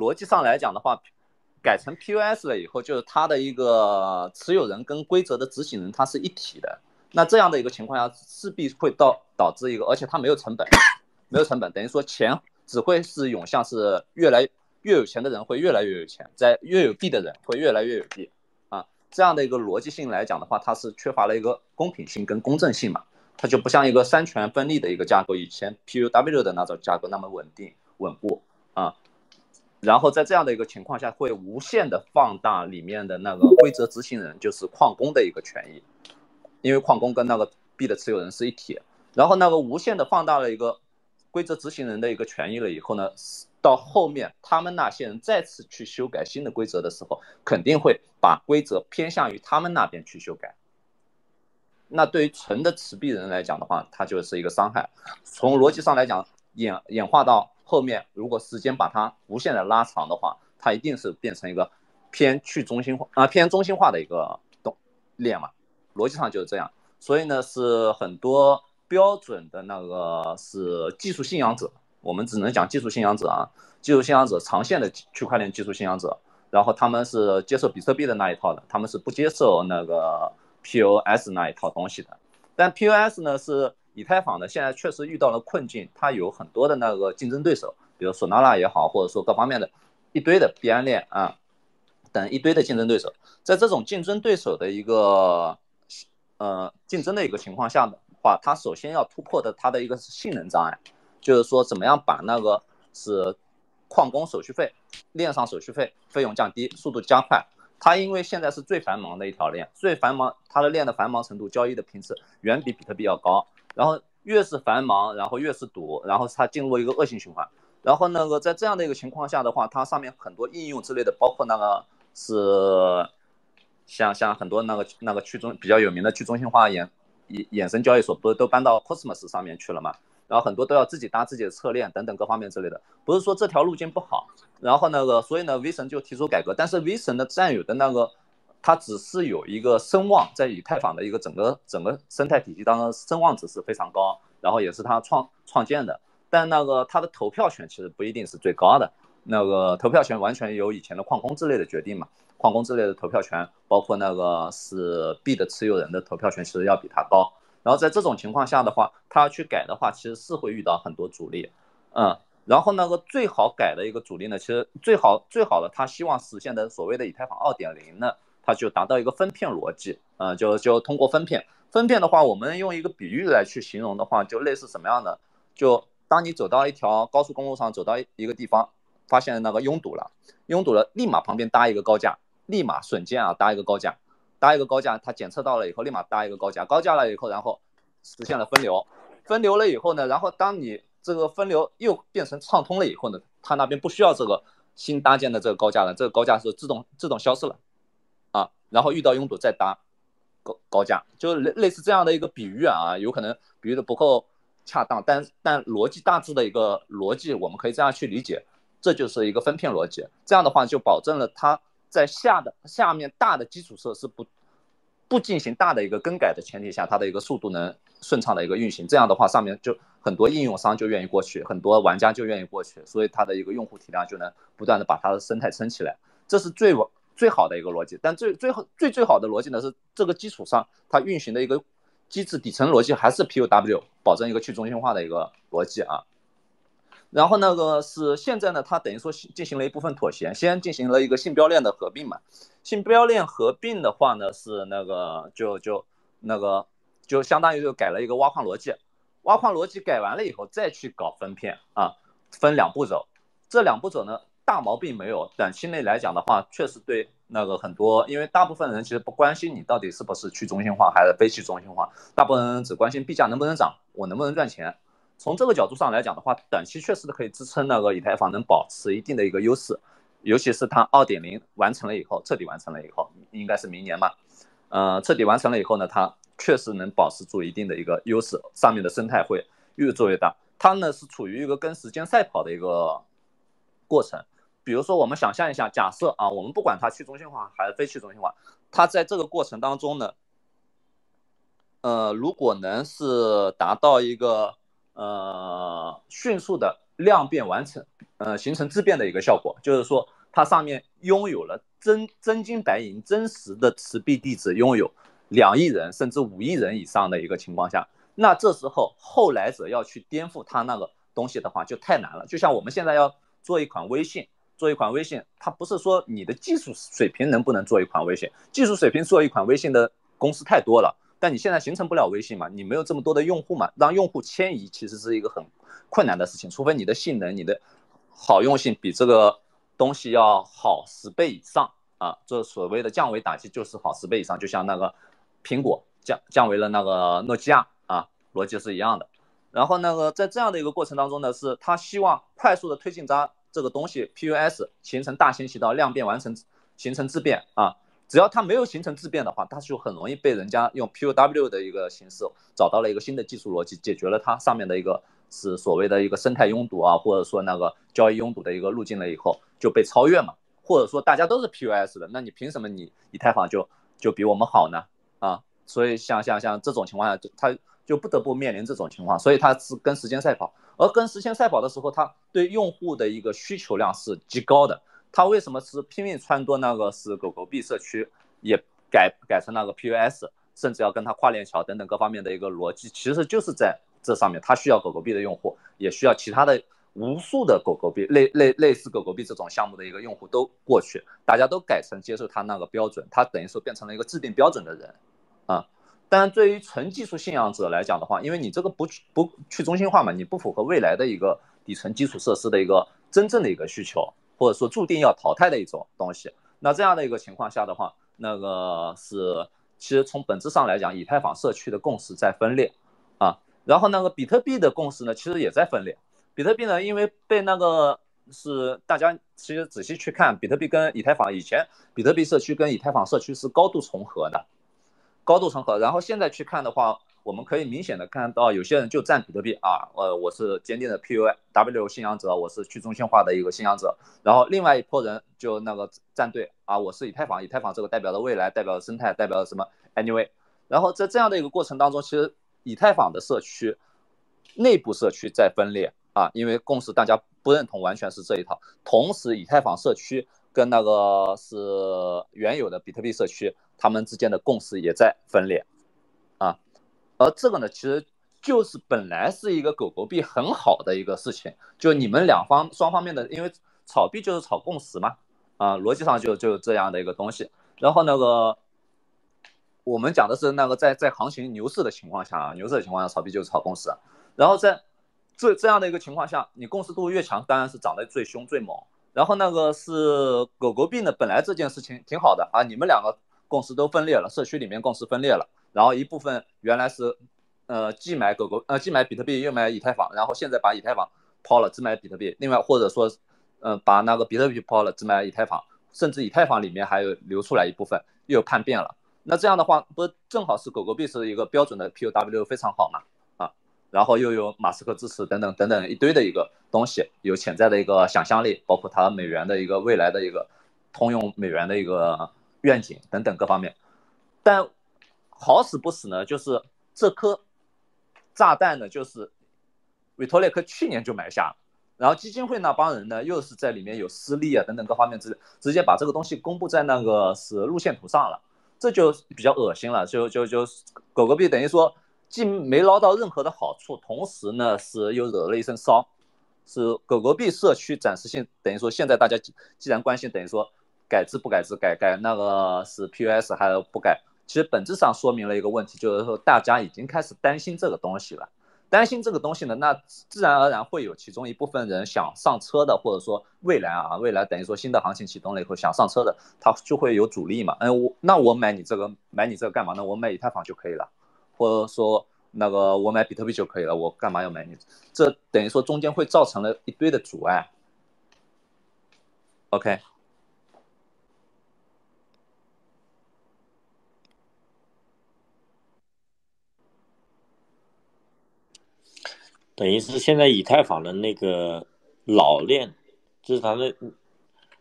逻辑上来讲的话，改成 POS 了以后，就是它的一个持有人跟规则的执行人它是一体的。那这样的一个情况下，势必会导导致一个，而且它没有成本，没有成本，等于说钱只会是涌向，是越来越有钱的人会越来越有钱，在越有币的人会越来越有币啊。这样的一个逻辑性来讲的话，它是缺乏了一个公平性跟公正性嘛，它就不像一个三权分立的一个架构，以前 PUW 的那种架构那么稳定稳固啊。然后在这样的一个情况下，会无限的放大里面的那个规则执行人，就是矿工的一个权益。因为矿工跟那个币的持有人是一体，然后那个无限的放大了一个规则执行人的一个权益了以后呢，到后面他们那些人再次去修改新的规则的时候，肯定会把规则偏向于他们那边去修改。那对于纯的持币人来讲的话，它就是一个伤害。从逻辑上来讲，演演化到后面，如果时间把它无限的拉长的话，它一定是变成一个偏去中心化啊偏中心化的一个动链嘛。逻辑上就是这样，所以呢，是很多标准的那个是技术信仰者，我们只能讲技术信仰者啊，技术信仰者长线的区块链技术信仰者，然后他们是接受比特币的那一套的，他们是不接受那个 POS 那一套东西的。但 POS 呢是以太坊呢，现在确实遇到了困境，它有很多的那个竞争对手，比如索纳拉也好，或者说各方面的一堆的币安链啊等一堆的竞争对手，在这种竞争对手的一个。呃，竞争的一个情况下的话，它首先要突破的它的一个是性能障碍，就是说怎么样把那个是矿工手续费、链上手续费费用降低，速度加快。它因为现在是最繁忙的一条链，最繁忙，它的链的繁忙程度、交易的频次远比比特币要高。然后越是繁忙，然后越是堵，然后它进入一个恶性循环。然后那个在这样的一个情况下的话，它上面很多应用之类的，包括那个是。像像很多那个那个去中比较有名的去中心化衍衍衍生交易所，不是都搬到 Cosmos 上面去了嘛？然后很多都要自己搭自己的侧链等等各方面之类的，不是说这条路径不好。然后那个，所以呢，V 神就提出改革，但是 V 神的占有的那个，它只是有一个声望，在以太坊的一个整个整个生态体系当中，声望值是非常高，然后也是他创创建的，但那个他的投票权其实不一定是最高的，那个投票权完全由以前的矿工之类的决定嘛。矿工之类的投票权，包括那个是币的持有人的投票权，其实要比他高。然后在这种情况下的话，他要去改的话，其实是会遇到很多阻力。嗯，然后那个最好改的一个阻力呢，其实最好最好的，他希望实现的所谓的以太坊二点零呢，它就达到一个分片逻辑。嗯，就就通过分片，分片的话，我们用一个比喻来去形容的话，就类似什么样的？就当你走到一条高速公路上，走到一个地方，发现那个拥堵了，拥堵了，立马旁边搭一个高架。立马瞬间啊搭一个高架，搭一个高架，它检测到了以后，立马搭一个高架，高架了以后，然后实现了分流，分流了以后呢，然后当你这个分流又变成畅通了以后呢，它那边不需要这个新搭建的这个高架了，这个高架是自动自动消失了，然后遇到拥堵再搭高高架，就类类似这样的一个比喻啊，有可能比喻的不够恰当，但但逻辑大致的一个逻辑，我们可以这样去理解，这就是一个分片逻辑，这样的话就保证了它。在下的下面大的基础设施不不进行大的一个更改的前提下，它的一个速度能顺畅的一个运行，这样的话上面就很多应用商就愿意过去，很多玩家就愿意过去，所以它的一个用户体量就能不断的把它的生态撑起来，这是最最好的一个逻辑。但最最后最最好的逻辑呢是这个基础上它运行的一个机制底层逻辑还是 POW，保证一个去中心化的一个逻辑啊。然后那个是现在呢，它等于说进行了一部分妥协，先进行了一个信标链的合并嘛。信标链合并的话呢，是那个就就那个就相当于就改了一个挖矿逻辑，挖矿逻辑改完了以后再去搞分片啊，分两步走。这两步走呢，大毛病没有，短期内来讲的话，确实对那个很多，因为大部分人其实不关心你到底是不是去中心化还是非去中心化，大部分人只关心币价能不能涨，我能不能赚钱。从这个角度上来讲的话，短期确实可以支撑那个以太坊能保持一定的一个优势，尤其是它二点零完成了以后，彻底完成了以后，应该是明年嘛，呃，彻底完成了以后呢，它确实能保持住一定的一个优势，上面的生态会越做越大。它呢是处于一个跟时间赛跑的一个过程。比如说我们想象一下，假设啊，我们不管它去中心化还是非去中心化，它在这个过程当中呢，呃，如果能是达到一个。呃，迅速的量变完成，呃，形成质变的一个效果，就是说它上面拥有了真真金白银、真实的持币地址，拥有两亿人甚至五亿人以上的一个情况下，那这时候后来者要去颠覆它那个东西的话，就太难了。就像我们现在要做一款微信，做一款微信，它不是说你的技术水平能不能做一款微信，技术水平做一款微信的公司太多了。但你现在形成不了微信嘛？你没有这么多的用户嘛？让用户迁移其实是一个很困难的事情，除非你的性能、你的好用性比这个东西要好十倍以上啊！这所谓的降维打击就是好十倍以上，就像那个苹果降降为了那个诺基亚啊，逻辑是一样的。然后那个在这样的一个过程当中呢，是他希望快速的推进它这个东西 PUS 形成大行其道，量变完成形成质变啊。只要它没有形成质变的话，它就很容易被人家用 POW 的一个形式找到了一个新的技术逻辑，解决了它上面的一个是所谓的一个生态拥堵啊，或者说那个交易拥堵的一个路径了以后就被超越嘛，或者说大家都是 POS 的，那你凭什么你以太坊就就比我们好呢？啊，所以像像像这种情况下，就它就不得不面临这种情况，所以它是跟时间赛跑，而跟时间赛跑的时候，它对用户的一个需求量是极高的。他为什么是拼命撺掇那个是狗狗币社区也改改成那个 POS，甚至要跟它跨链桥等等各方面的一个逻辑，其实就是在这上面，它需要狗狗币的用户，也需要其他的无数的狗狗币类类类似狗狗币这种项目的一个用户都过去，大家都改成接受它那个标准，它等于说变成了一个制定标准的人啊。但对于纯技术信仰者来讲的话，因为你这个不不去中心化嘛，你不符合未来的一个底层基础设施的一个真正的一个需求。或者说注定要淘汰的一种东西，那这样的一个情况下的话，那个是其实从本质上来讲，以太坊社区的共识在分裂啊，然后那个比特币的共识呢，其实也在分裂。比特币呢，因为被那个是大家其实仔细去看，比特币跟以太坊以前，比特币社区跟以太坊社区是高度重合的，高度重合。然后现在去看的话。我们可以明显的看到，有些人就站比特币啊，呃，我是坚定的 POW 信仰者，我是去中心化的一个信仰者。然后另外一波人就那个站队啊，我是以太坊，以太坊这个代表的未来，代表的生态，代表什么？Anyway，然后在这样的一个过程当中，其实以太坊的社区内部社区在分裂啊，因为共识大家不认同完全是这一套。同时，以太坊社区跟那个是原有的比特币社区，他们之间的共识也在分裂。啊而这个呢，其实就是本来是一个狗狗币很好的一个事情，就你们两方双方面的，因为炒币就是炒共识嘛，啊，逻辑上就就这样的一个东西。然后那个我们讲的是那个在在行情牛市的情况下啊，牛市的情况下炒币就是炒共识。然后在这这样的一个情况下，你共识度越强，当然是涨得最凶最猛。然后那个是狗狗币呢，本来这件事情挺好的啊，你们两个共识都分裂了，社区里面共识分裂了。然后一部分原来是，呃，既买狗狗，呃，既买比特币又买以太坊，然后现在把以太坊抛了，只买比特币。另外或者说，嗯，把那个比特币抛了，只买以太坊，甚至以太坊里面还有流出来一部分又叛变了。那这样的话，不正好是狗狗币是一个标准的 POW 非常好嘛？啊，然后又有马斯克支持等等等等一堆的一个东西，有潜在的一个想象力，包括它美元的一个未来的一个通用美元的一个愿景等等各方面，但。好死不死呢，就是这颗炸弹呢，就是维托列克去年就埋下了，然后基金会那帮人呢，又是在里面有私利啊等等各方面直直接把这个东西公布在那个是路线图上了，这就比较恶心了，就就就狗狗币等于说既没捞到任何的好处，同时呢是又惹了一身骚，是狗狗币社区暂时性等于说现在大家既然关心，等于说改制不改制，改改那个是 POS 还不改。其实本质上说明了一个问题，就是说大家已经开始担心这个东西了。担心这个东西呢，那自然而然会有其中一部分人想上车的，或者说未来啊，未来等于说新的行情启动了以后想上车的，他就会有阻力嘛。嗯，我那我买你这个买你这个干嘛呢？我买以太坊就可以了，或者说那个我买比特币就可以了，我干嘛要买你？这等于说中间会造成了一堆的阻碍。OK。等于是现在以太坊的那个老链，就是它的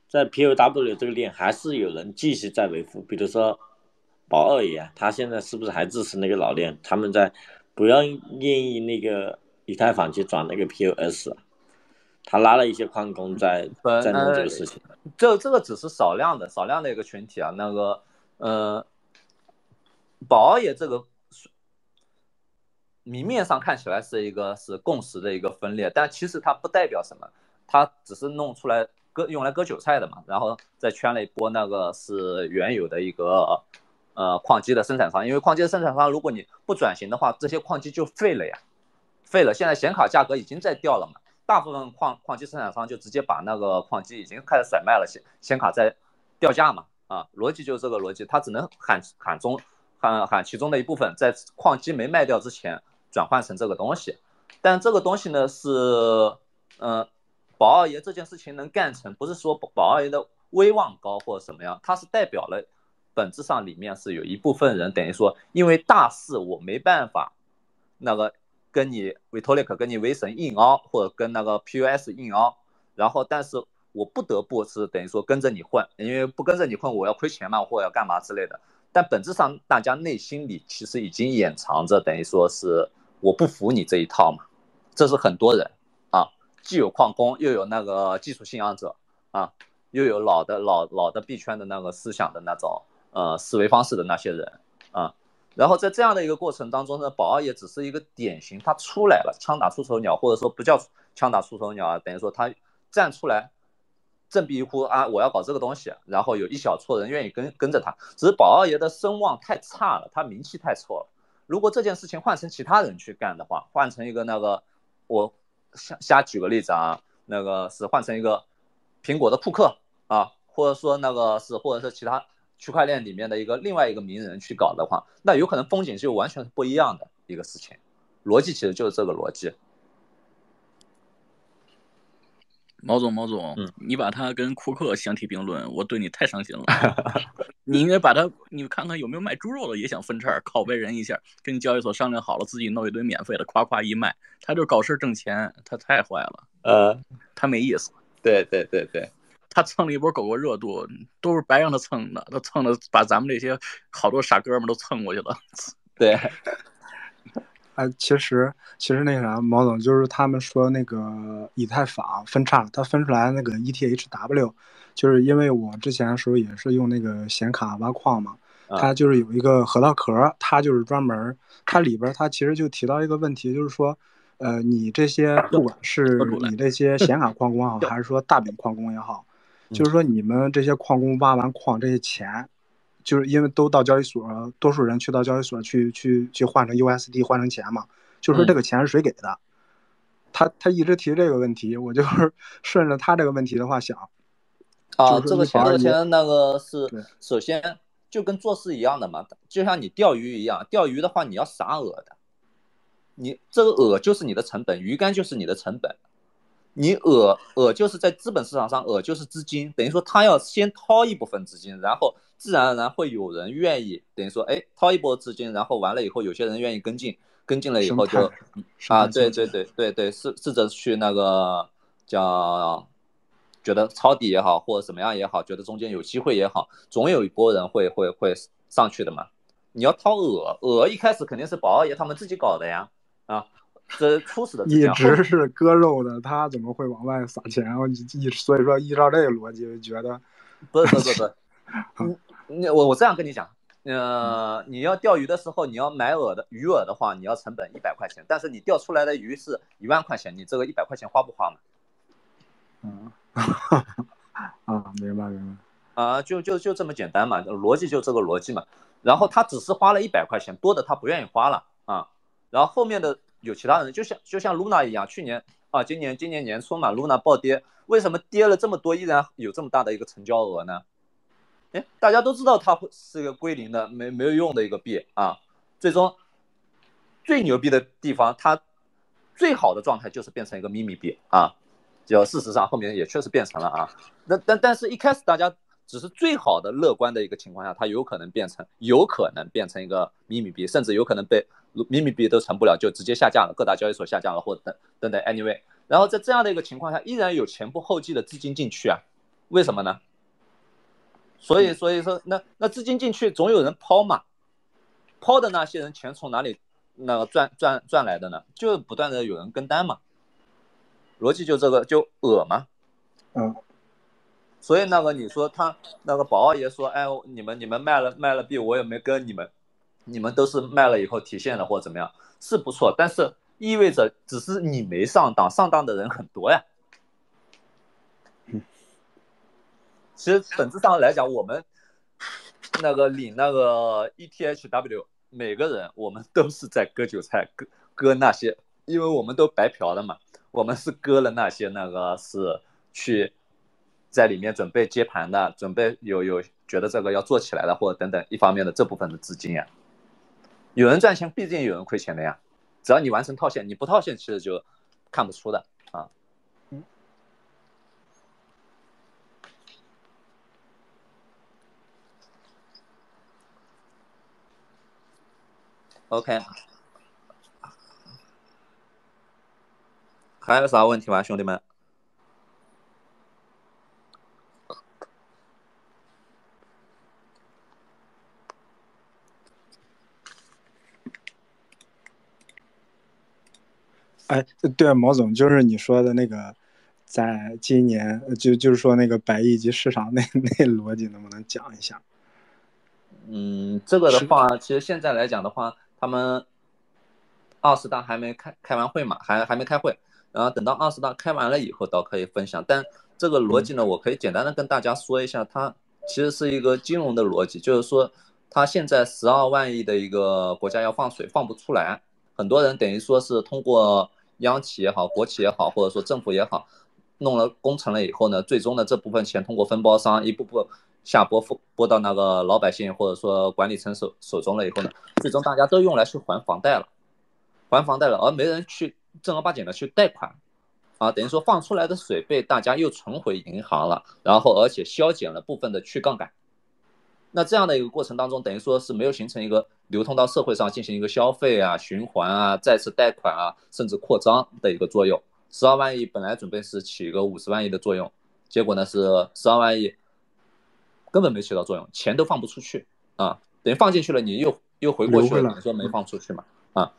在 POW 这个链还是有人继续在维护，比如说宝二爷，他现在是不是还支持那个老链？他们在不要愿意那个以太坊去转那个 POS，他拉了一些矿工在呃在弄这个事情。这这个只是少量的少量的一个群体啊，那个呃，宝二爷这个明面上看起来是一个是共识的一个分裂，但其实它不代表什么，它只是弄出来割用来割韭菜的嘛，然后再圈了一波那个是原有的一个呃矿机的生产商，因为矿机的生产商如果你不转型的话，这些矿机就废了呀，废了。现在显卡价格已经在掉了嘛。大部分矿矿机生产商就直接把那个矿机已经开始甩卖了，显显卡在掉价嘛，啊，逻辑就是这个逻辑，他只能喊喊中喊喊其中的一部分，在矿机没卖掉之前转换成这个东西，但这个东西呢是，嗯，宝二爷这件事情能干成，不是说宝二爷的威望高或者什么样，它是代表了本质上里面是有一部分人等于说，因为大事我没办法那个。跟你 Vitalik 跟你威神硬凹，或者跟那个 PUS 硬凹，然后但是我不得不是等于说跟着你混，因为不跟着你混我要亏钱嘛，或者要干嘛之类的。但本质上大家内心里其实已经掩藏着，等于说是我不服你这一套嘛。这是很多人啊，既有矿工，又有那个技术信仰者啊，又有老的老老的币圈的那个思想的那种呃思维方式的那些人啊。然后在这样的一个过程当中呢，宝二爷只是一个典型，他出来了，枪打出头鸟，或者说不叫枪打出头鸟啊，等于说他站出来，振臂一呼啊，我要搞这个东西，然后有一小撮人愿意跟跟着他，只是宝二爷的声望太差了，他名气太臭了。如果这件事情换成其他人去干的话，换成一个那个，我瞎瞎举个例子啊，那个是换成一个苹果的库克啊，或者说那个是或者是其他。区块链里面的一个另外一个名人去搞的话，那有可能风景就完全是不一样的一个事情，逻辑其实就是这个逻辑。毛总，毛总，嗯，你把他跟库克相提并论，我对你太伤心了。你应该把他，你看看有没有卖猪肉的也想分叉，拷贝人一下，跟交易所商量好了，自己弄一堆免费的，夸夸一卖，他就搞事挣钱，他太坏了。呃，他没意思。对对对对。他蹭了一波狗狗热度，都是白让他蹭的，他蹭的把咱们这些好多傻哥们都蹭过去了。对，哎，其实其实那啥，毛总就是他们说那个以太坊分叉，它分出来那个 ETHW，就是因为我之前的时候也是用那个显卡挖矿嘛，它就是有一个核桃壳，它就是专门，它里边它其实就提到一个问题，就是说，呃，你这些不管是你这些显卡矿工也好，还是说大饼矿工也好。就是说，你们这些矿工挖完矿，这些钱，就是因为都到交易所，多数人去到交易所去去去换成 USD 换成钱嘛。就说这个钱是谁给的？他他一直提这个问题，我就是 顺着他这个问题的话想。啊，这个钱这个钱那个是首先就跟做事一样的嘛，就像你钓鱼一样，钓鱼的话你要撒饵的，你这个饵就是你的成本，鱼竿就是你的成本。你饵饵就是在资本市场上，饵就是资金，等于说他要先掏一部分资金，然后自然而然会有人愿意，等于说，哎，掏一波资金，然后完了以后，有些人愿意跟进，跟进了以后就，啊，对对对对对，试试着去那个叫，觉得抄底也好，或者怎么样也好，觉得中间有机会也好，总有一波人会会会上去的嘛。你要掏鹅，鹅一开始肯定是宝二爷他们自己搞的呀，啊。这初始的一直是割肉的，他怎么会往外撒钱？我一所以说依照这个逻辑，觉得不是不是不是，你我我这样跟你讲，呃，你要钓鱼的时候，你要买饵的鱼饵的话，你要成本一百块钱，但是你钓出来的鱼是一万块钱，你这个一百块钱花不花嘛？嗯，啊，明白明白，啊，就就就这么简单嘛，逻辑就这个逻辑嘛。然后他只是花了一百块钱，多的他不愿意花了啊，然后后面的。有其他人，就像就像 Luna 一样，去年啊，今年今年年初嘛，Luna 暴跌，为什么跌了这么多，依然有这么大的一个成交额呢？哎，大家都知道它会是一个归零的，没没有用的一个币啊。最终最牛逼的地方，它最好的状态就是变成一个秘密币啊。就事实上后面也确实变成了啊。那但但是一开始大家。只是最好的乐观的一个情况下，它有可能变成，有可能变成一个秘密币，甚至有可能被秘密币都成不了，就直接下架了，各大交易所下架了，或者等等等。Anyway，然后在这样的一个情况下，依然有前仆后继的资金进去啊，为什么呢？所以所以说，那那资金进去总有人抛嘛，抛的那些人钱从哪里那个赚赚赚来的呢？就不断的有人跟单嘛。逻辑就这个就恶嘛，嗯，所以那个你说他那个宝二爷说，哎，你们你们卖了卖了币，我也没跟你们，你们都是卖了以后提现的或者怎么样，是不错，但是意味着只是你没上当，上当的人很多呀。其实本质上来讲，我们那个领那个 ETHW，每个人我们都是在割韭菜，割割那些，因为我们都白嫖了嘛，我们是割了那些那个是去在里面准备接盘的，准备有有觉得这个要做起来的，或者等等一方面的这部分的资金呀。有人赚钱，毕竟有人亏钱的呀。只要你完成套现，你不套现其实就看不出的啊。OK，还有啥问题吗，兄弟们？哎，对，毛总，就是你说的那个，在今年就就是说那个百亿级市场那 那逻辑，能不能讲一下？嗯，这个的话，其实现在来讲的话。他们二十大还没开开完会嘛，还还没开会，然后等到二十大开完了以后，倒可以分享。但这个逻辑呢，我可以简单的跟大家说一下，它其实是一个金融的逻辑，就是说，它现在十二万亿的一个国家要放水放不出来，很多人等于说是通过央企也好，国企也好，或者说政府也好，弄了工程了以后呢，最终的这部分钱通过分包商一步步。下拨付拨到那个老百姓或者说管理层手手中了以后呢，最终大家都用来去还房贷了，还房贷了，而没人去正儿八经的去贷款，啊，等于说放出来的水被大家又存回银行了，然后而且削减了部分的去杠杆，那这样的一个过程当中，等于说是没有形成一个流通到社会上进行一个消费啊、循环啊、再次贷款啊，甚至扩张的一个作用。十二万亿本来准备是起一个五十万亿的作用，结果呢是十二万亿。根本没起到作用，钱都放不出去啊！等于放进去了，你又又回过去了，你说没放出去嘛？啊，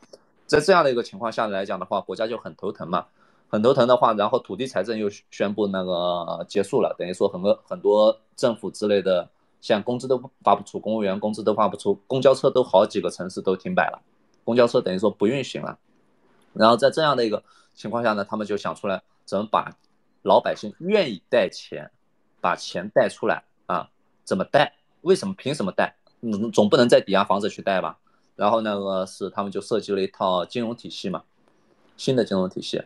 在这样的一个情况下来讲的话，国家就很头疼嘛，很头疼的话，然后土地财政又宣布那个结束了，等于说很多很多政府之类的，像工资都发不出，公务员工资都发不出，公交车都好几个城市都停摆了，公交车等于说不运行了。然后在这样的一个情况下呢，他们就想出来怎么把老百姓愿意带钱，把钱带出来啊。怎么贷？为什么？凭什么贷？嗯，总不能再抵押房子去贷吧？然后那个是他们就设计了一套金融体系嘛，新的金融体系。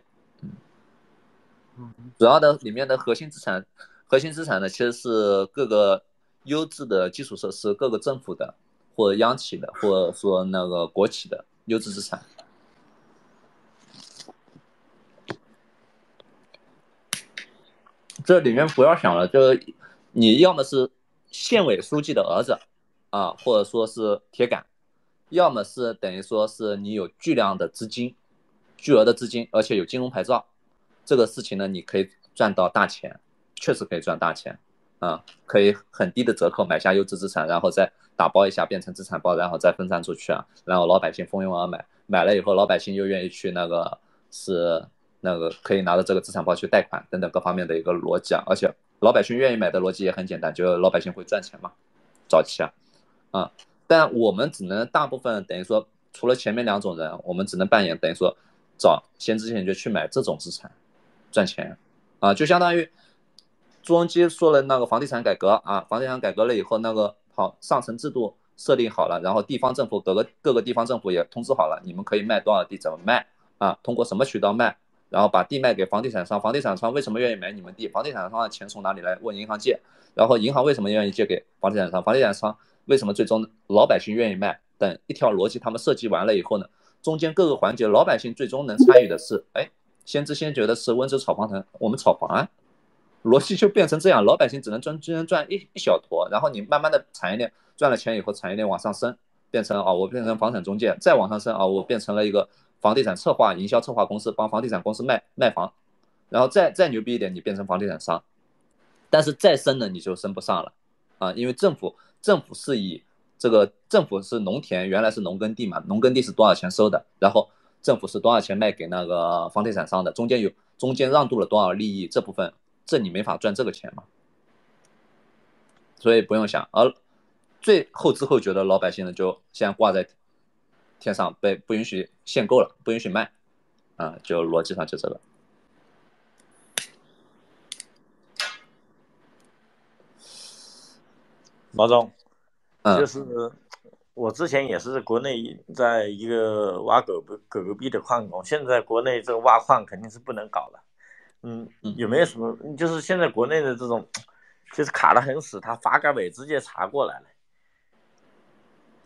嗯，主要的里面的核心资产，核心资产呢其实是各个优质的基础设施，各个政府的或者央企的，或者说那个国企的优质资产。这里面不要想了，就你要么是。县委书记的儿子，啊，或者说是铁杆，要么是等于说是你有巨量的资金，巨额的资金，而且有金融牌照，这个事情呢，你可以赚到大钱，确实可以赚大钱，啊，可以很低的折扣买下优质资产，然后再打包一下变成资产包，然后再分散出去啊，然后老百姓蜂拥而买，买了以后老百姓又愿意去那个是那个可以拿着这个资产包去贷款等等各方面的一个逻辑啊，而且。老百姓愿意买的逻辑也很简单，就老百姓会赚钱嘛，早期啊，啊，但我们只能大部分等于说，除了前面两种人，我们只能扮演等于说，找先之前就去买这种资产，赚钱，啊，就相当于朱镕基说了那个房地产改革啊，房地产改革了以后，那个好上层制度设定好了，然后地方政府各个各个地方政府也通知好了，你们可以卖多少地，怎么卖啊，通过什么渠道卖。然后把地卖给房地产商，房地产商为什么愿意买你们地？房地产商的钱从哪里来？问银行借。然后银行为什么愿意借给房地产商？房地产商为什么最终老百姓愿意卖？等一条逻辑，他们设计完了以后呢，中间各个环节，老百姓最终能参与的是，哎，先知先觉的是温州炒房城，我们炒房啊，逻辑就变成这样，老百姓只能赚，只能赚一一小坨，然后你慢慢的产业链赚了钱以后，产业链往上升，变成啊，我变成房产中介，再往上升啊，我变成了一个。房地产策划、营销策划公司帮房地产公司卖卖房，然后再再牛逼一点，你变成房地产商，但是再升呢，你就升不上了啊！因为政府政府是以这个政府是农田，原来是农耕地嘛，农耕地是多少钱收的，然后政府是多少钱卖给那个房地产商的，中间有中间让渡了多少利益，这部分这你没法赚这个钱嘛，所以不用想。而最后知后觉的老百姓呢，就现在挂在天上，被不允许限购了，不允许卖，啊，就逻辑上就这个。毛总，嗯，就是我之前也是国内在一个挖狗狗狗狗币的矿工，现在国内这个挖矿肯定是不能搞了。嗯，有没有什么？就是现在国内的这种，就是卡的很死，他发改委直接查过来了。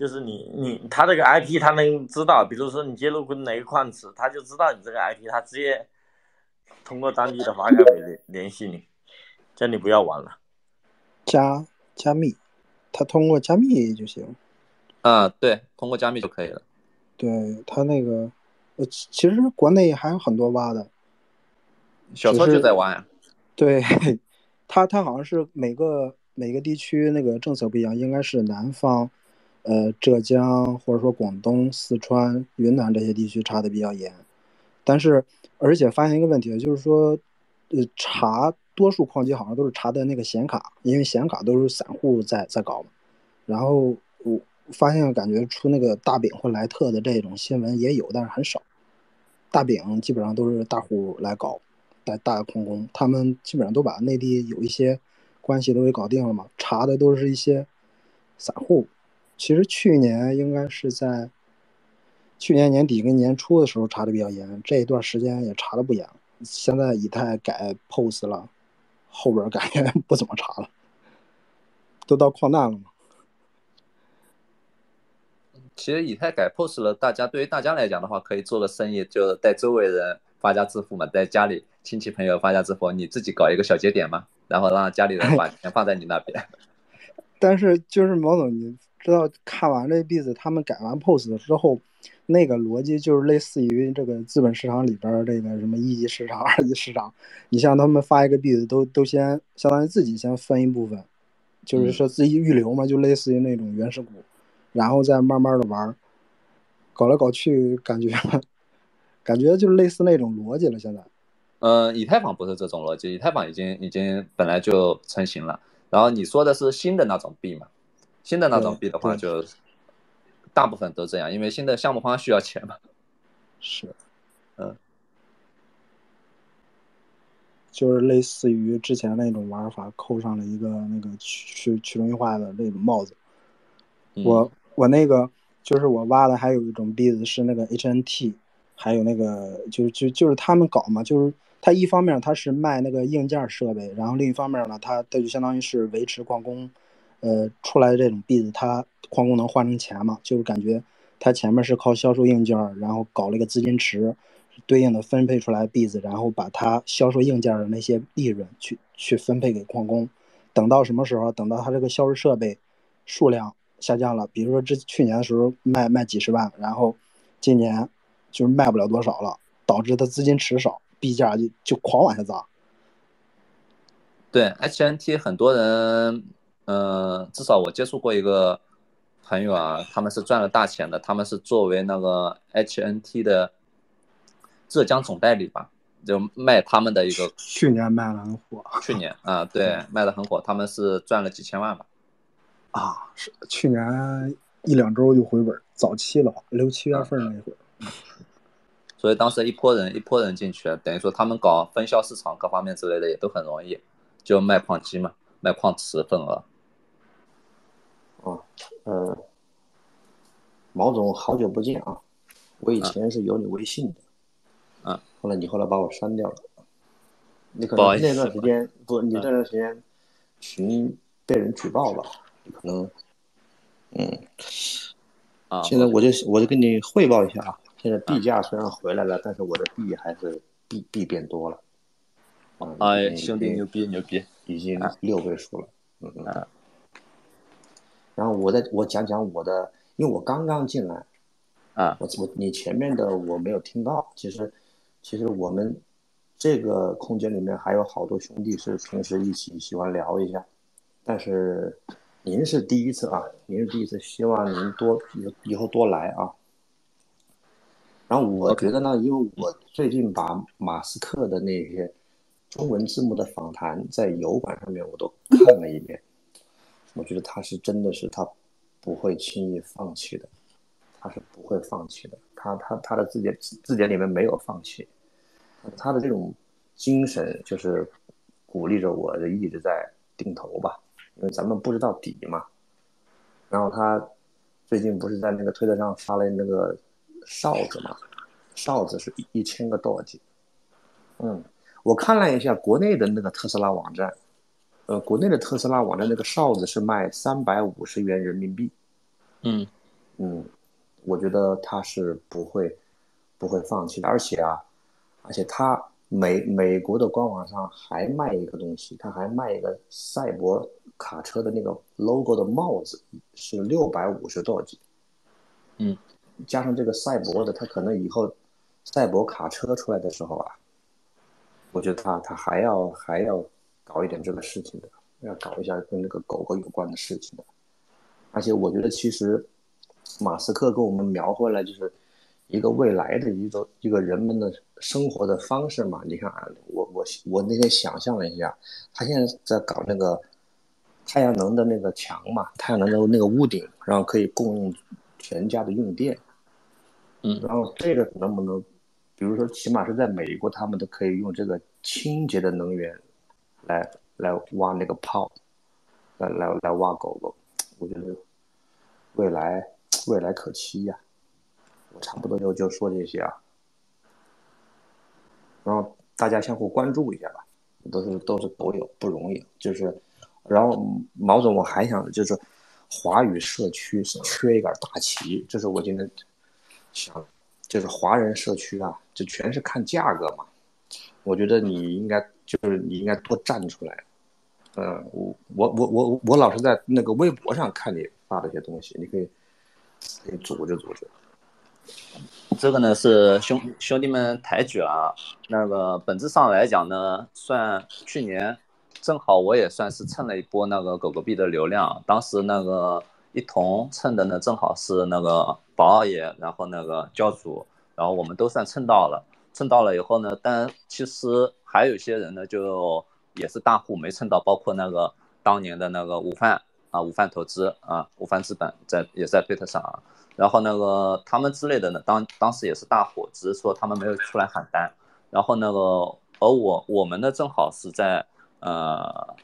就是你你他这个 IP 他能知道，比如说你接入过哪个矿池，他就知道你这个 IP，他直接通过当地的发改委联联系你，叫你不要玩了。加加密。他通过加密就行，啊，对，通过加密就可以了。对他那个，呃，其实国内还有很多挖的，小车就在挖呀。对，他他好像是每个每个地区那个政策不一样，应该是南方，呃，浙江或者说广东、四川、云南这些地区查的比较严，但是而且发现一个问题，就是说，呃，查。多数矿机好像都是查的那个显卡，因为显卡都是散户在在搞嘛。然后我发现感觉出那个大饼或莱特的这种新闻也有，但是很少。大饼基本上都是大户来搞，大大矿工，他们基本上都把内地有一些关系都给搞定了嘛。查的都是一些散户。其实去年应该是在去年年底跟年初的时候查的比较严，这一段时间也查的不严。现在以太改 POS 了。后边感觉 不怎么查了，都到矿难了嘛。其实以太改 POS 了，大家对于大家来讲的话，可以做个生意，就带周围人发家致富嘛，在家里亲戚朋友发家致富，你自己搞一个小节点嘛，然后让家里人 把钱放在你那边。但是就是毛总，你知道看完这币子，他们改完 POS 之后。那个逻辑就是类似于这个资本市场里边这个什么一级市场、二级市场。你像他们发一个币子，都都先相当于自己先分一部分，就是说自己预留嘛，就类似于那种原始股，然后再慢慢的玩，搞来搞去，感觉 感觉就类似那种逻辑了。现在，嗯，以太坊不是这种逻辑，以太坊已经已经本来就成型了。然后你说的是新的那种币嘛？新的那种币的话就。大部分都这样，因为新的项目方需要钱嘛。是，嗯，就是类似于之前那种玩法，扣上了一个那个去去中心化的那种帽子。我我那个就是我挖的，还有一种币子是那个 HNT，还有那个就是就就是他们搞嘛，就是他一方面他是卖那个硬件设备，然后另一方面呢，他他就相当于是维持矿工。呃，出来的这种币子，它矿工能换成钱嘛？就是感觉它前面是靠销售硬件，然后搞了一个资金池，对应的分配出来币子，然后把它销售硬件的那些利润去去分配给矿工。等到什么时候？等到它这个销售设备数量下降了，比如说这去年的时候卖卖几十万，然后今年就是卖不了多少了，导致它资金池少，币价就就狂往下砸。对，HNT 很多人。嗯，至少我接触过一个朋友啊，他们是赚了大钱的，他们是作为那个 HNT 的浙江总代理吧，就卖他们的一个。去年卖的很火。去年啊，对，卖的很火，他们是赚了几千万吧。啊，是去年一两周就回本，早期的话，六七月份那会儿。所以当时一波人一波人进去，等于说他们搞分销市场各方面之类的也都很容易，就卖矿机嘛，卖矿池份额。哦，呃，毛总，好久不见啊！我以前是有你微信的，啊，后来你后来把我删掉了。你可能那段时间不，你那段时间群被人举报了，你可能，嗯，啊，现在我就我就跟你汇报一下啊，现在币价虽然回来了，但是我的币还是币币变多了。哎，兄弟牛逼牛逼，已经六位数了，嗯嗯。然后我再我讲讲我的，因为我刚刚进来，啊，我我你前面的我没有听到。其实，其实我们这个空间里面还有好多兄弟是平时一起喜欢聊一下，但是您是第一次啊，您是第一次，希望您多以以后多来啊。然后我觉得呢，因为我最近把马斯克的那些中文字幕的访谈在油管上面我都看了一遍，我觉得他是真的是他不会轻易放弃的，他是不会放弃的，他他他的字典字典里面没有放弃，他的这种精神就是鼓励着我一直在定投吧，因为咱们不知道底嘛。然后他最近不是在那个推特上发了那个。哨子嘛，哨子是一千个多少斤？嗯，我看了一下国内的那个特斯拉网站，呃，国内的特斯拉网站那个哨子是卖三百五十元人民币。嗯嗯，我觉得他是不会不会放弃的，而且啊，而且他美美国的官网上还卖一个东西，他还卖一个赛博卡车的那个 logo 的帽子，是六百五十多少斤？嗯。加上这个赛博的，他可能以后赛博卡车出来的时候啊，我觉得他他还要还要搞一点这个事情的，要搞一下跟那个狗狗有关的事情的。而且我觉得其实马斯克给我们描绘了就是一个未来的一个一个人们的生活的方式嘛。你看啊，我我我那天想象了一下，他现在在搞那个太阳能的那个墙嘛，太阳能的那个屋顶，然后可以供应全家的用电。嗯，然后这个能不能，比如说，起码是在美国，他们都可以用这个清洁的能源，来来挖那个泡，来来来挖狗狗。我觉得未来未来可期呀。我差不多就就说这些啊，然后大家相互关注一下吧，都是都是狗友，不容易。就是，然后毛总，我还想就是，华语社区是缺一杆大旗，这是我今天。想，就是华人社区啊，就全是看价格嘛。我觉得你应该就是你应该多站出来。嗯，我我我我我老是在那个微博上看你发的一些东西，你可以可以组织组织。这个呢是兄兄弟们抬举了啊。那个本质上来讲呢，算去年正好我也算是蹭了一波那个狗狗币的流量，当时那个。一同蹭的呢，正好是那个宝二爷，然后那个教主，然后我们都算蹭到了。蹭到了以后呢，但其实还有些人呢，就也是大户没蹭到，包括那个当年的那个午饭啊，午饭投资啊，午饭资本在也在推特上啊。然后那个他们之类的呢，当当时也是大户，只是说他们没有出来喊单。然后那个而我我们呢，正好是在呃。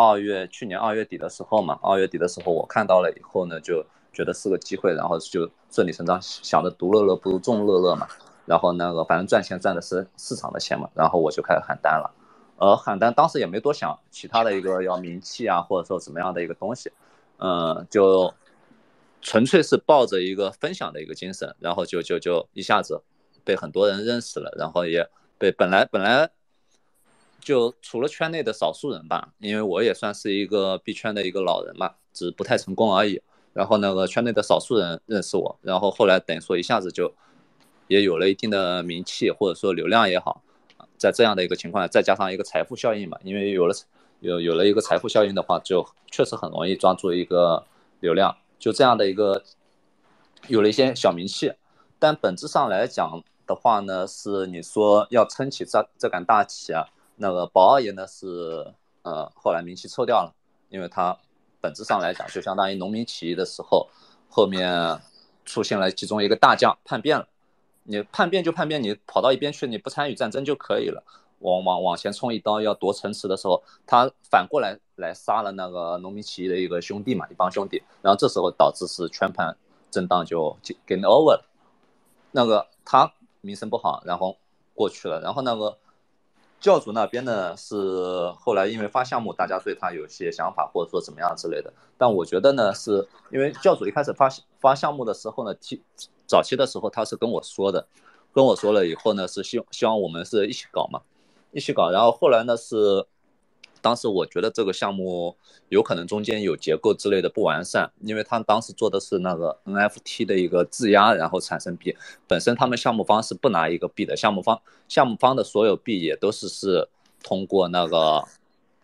二月去年二月底的时候嘛，二月底的时候我看到了以后呢，就觉得是个机会，然后就顺理成章想着独乐乐不如众乐乐嘛，然后那个反正赚钱赚的是市场的钱嘛，然后我就开始喊单了，而喊单当时也没多想其他的一个要名气啊，或者说怎么样的一个东西，嗯，就纯粹是抱着一个分享的一个精神，然后就就就一下子被很多人认识了，然后也被本来本来。就除了圈内的少数人吧，因为我也算是一个币圈的一个老人嘛，只是不太成功而已。然后那个圈内的少数人认识我，然后后来等于说一下子就也有了一定的名气或者说流量也好，在这样的一个情况下，再加上一个财富效应嘛，因为有了有有了一个财富效应的话，就确实很容易抓住一个流量，就这样的一个有了一些小名气。但本质上来讲的话呢，是你说要撑起这这杆大旗啊。那个宝二爷呢是，呃，后来名气臭掉了，因为他本质上来讲就相当于农民起义的时候，后面出现了其中一个大将叛变了，你叛变就叛变，你跑到一边去，你不参与战争就可以了，往往往前冲一刀要夺城池的时候，他反过来来杀了那个农民起义的一个兄弟嘛，一帮兄弟，然后这时候导致是全盘震荡就 game over 了，那个他名声不好，然后过去了，然后那个。教主那边呢是后来因为发项目，大家对他有些想法或者说怎么样之类的。但我觉得呢，是因为教主一开始发发项目的时候呢，提早期的时候他是跟我说的，跟我说了以后呢，是希希望我们是一起搞嘛，一起搞。然后后来呢是。当时我觉得这个项目有可能中间有结构之类的不完善，因为他当时做的是那个 NFT 的一个质押，然后产生币。本身他们项目方是不拿一个币的，项目方项目方的所有币也都是是通过那个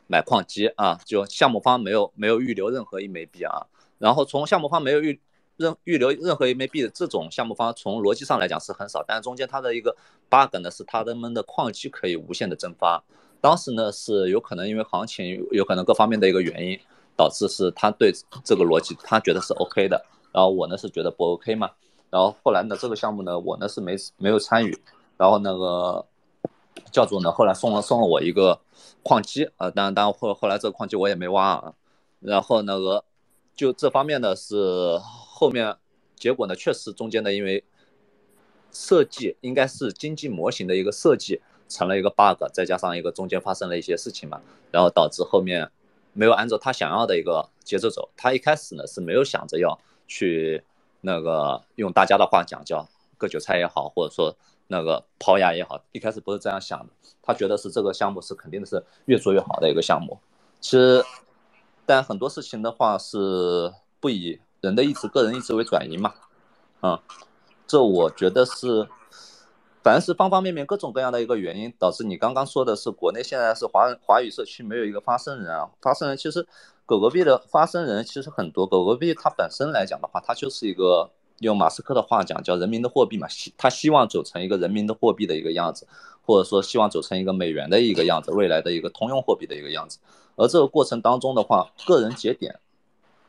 买矿机啊，就项目方没有没有预留任何一枚币啊。然后从项目方没有预任预留任何一枚币的这种项目方，从逻辑上来讲是很少，但是中间它的一个 bug 呢是它的们的矿机可以无限的蒸发。当时呢是有可能因为行情有可能各方面的一个原因，导致是他对这个逻辑他觉得是 OK 的，然后我呢是觉得不 OK 嘛。然后后来呢这个项目呢我呢是没没有参与，然后那个教主呢后来送了送了我一个矿机啊，当然当然后后来这个矿机我也没挖啊，然后那个。就这方面呢，是后面结果呢，确实中间的因为设计应该是经济模型的一个设计成了一个 bug，再加上一个中间发生了一些事情嘛，然后导致后面没有按照他想要的一个节奏走。他一开始呢是没有想着要去那个用大家的话讲叫割韭菜也好，或者说那个抛压也好，一开始不是这样想的。他觉得是这个项目是肯定的是越做越好的一个项目。其实。但很多事情的话是不以人的意志、个人意志为转移嘛，啊，这我觉得是，凡是方方面面各种各样的一个原因，导致你刚刚说的是国内现在是华人华语社区没有一个发声人啊，发声人其实狗狗币的发声人其实很多，狗狗币它本身来讲的话，它就是一个用马斯克的话讲叫人民的货币嘛，希他希望走成一个人民的货币的一个样子，或者说希望走成一个美元的一个样子，未来的一个通用货币的一个样子。而这个过程当中的话，个人节点，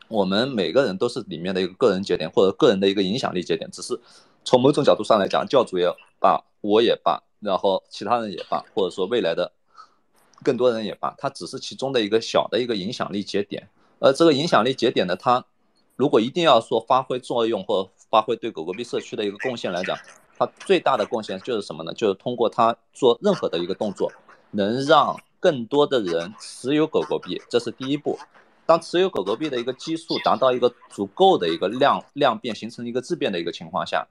我们每个人都是里面的一个个人节点，或者个人的一个影响力节点。只是从某种角度上来讲，教主也罢，我也罢，然后其他人也罢，或者说未来的更多人也罢，它只是其中的一个小的一个影响力节点。而这个影响力节点呢，它如果一定要说发挥作用或发挥对狗狗币社区的一个贡献来讲，它最大的贡献就是什么呢？就是通过它做任何的一个动作，能让。更多的人持有狗狗币，这是第一步。当持有狗狗币的一个基数达到一个足够的一个量量变，形成一个质变的一个情况下，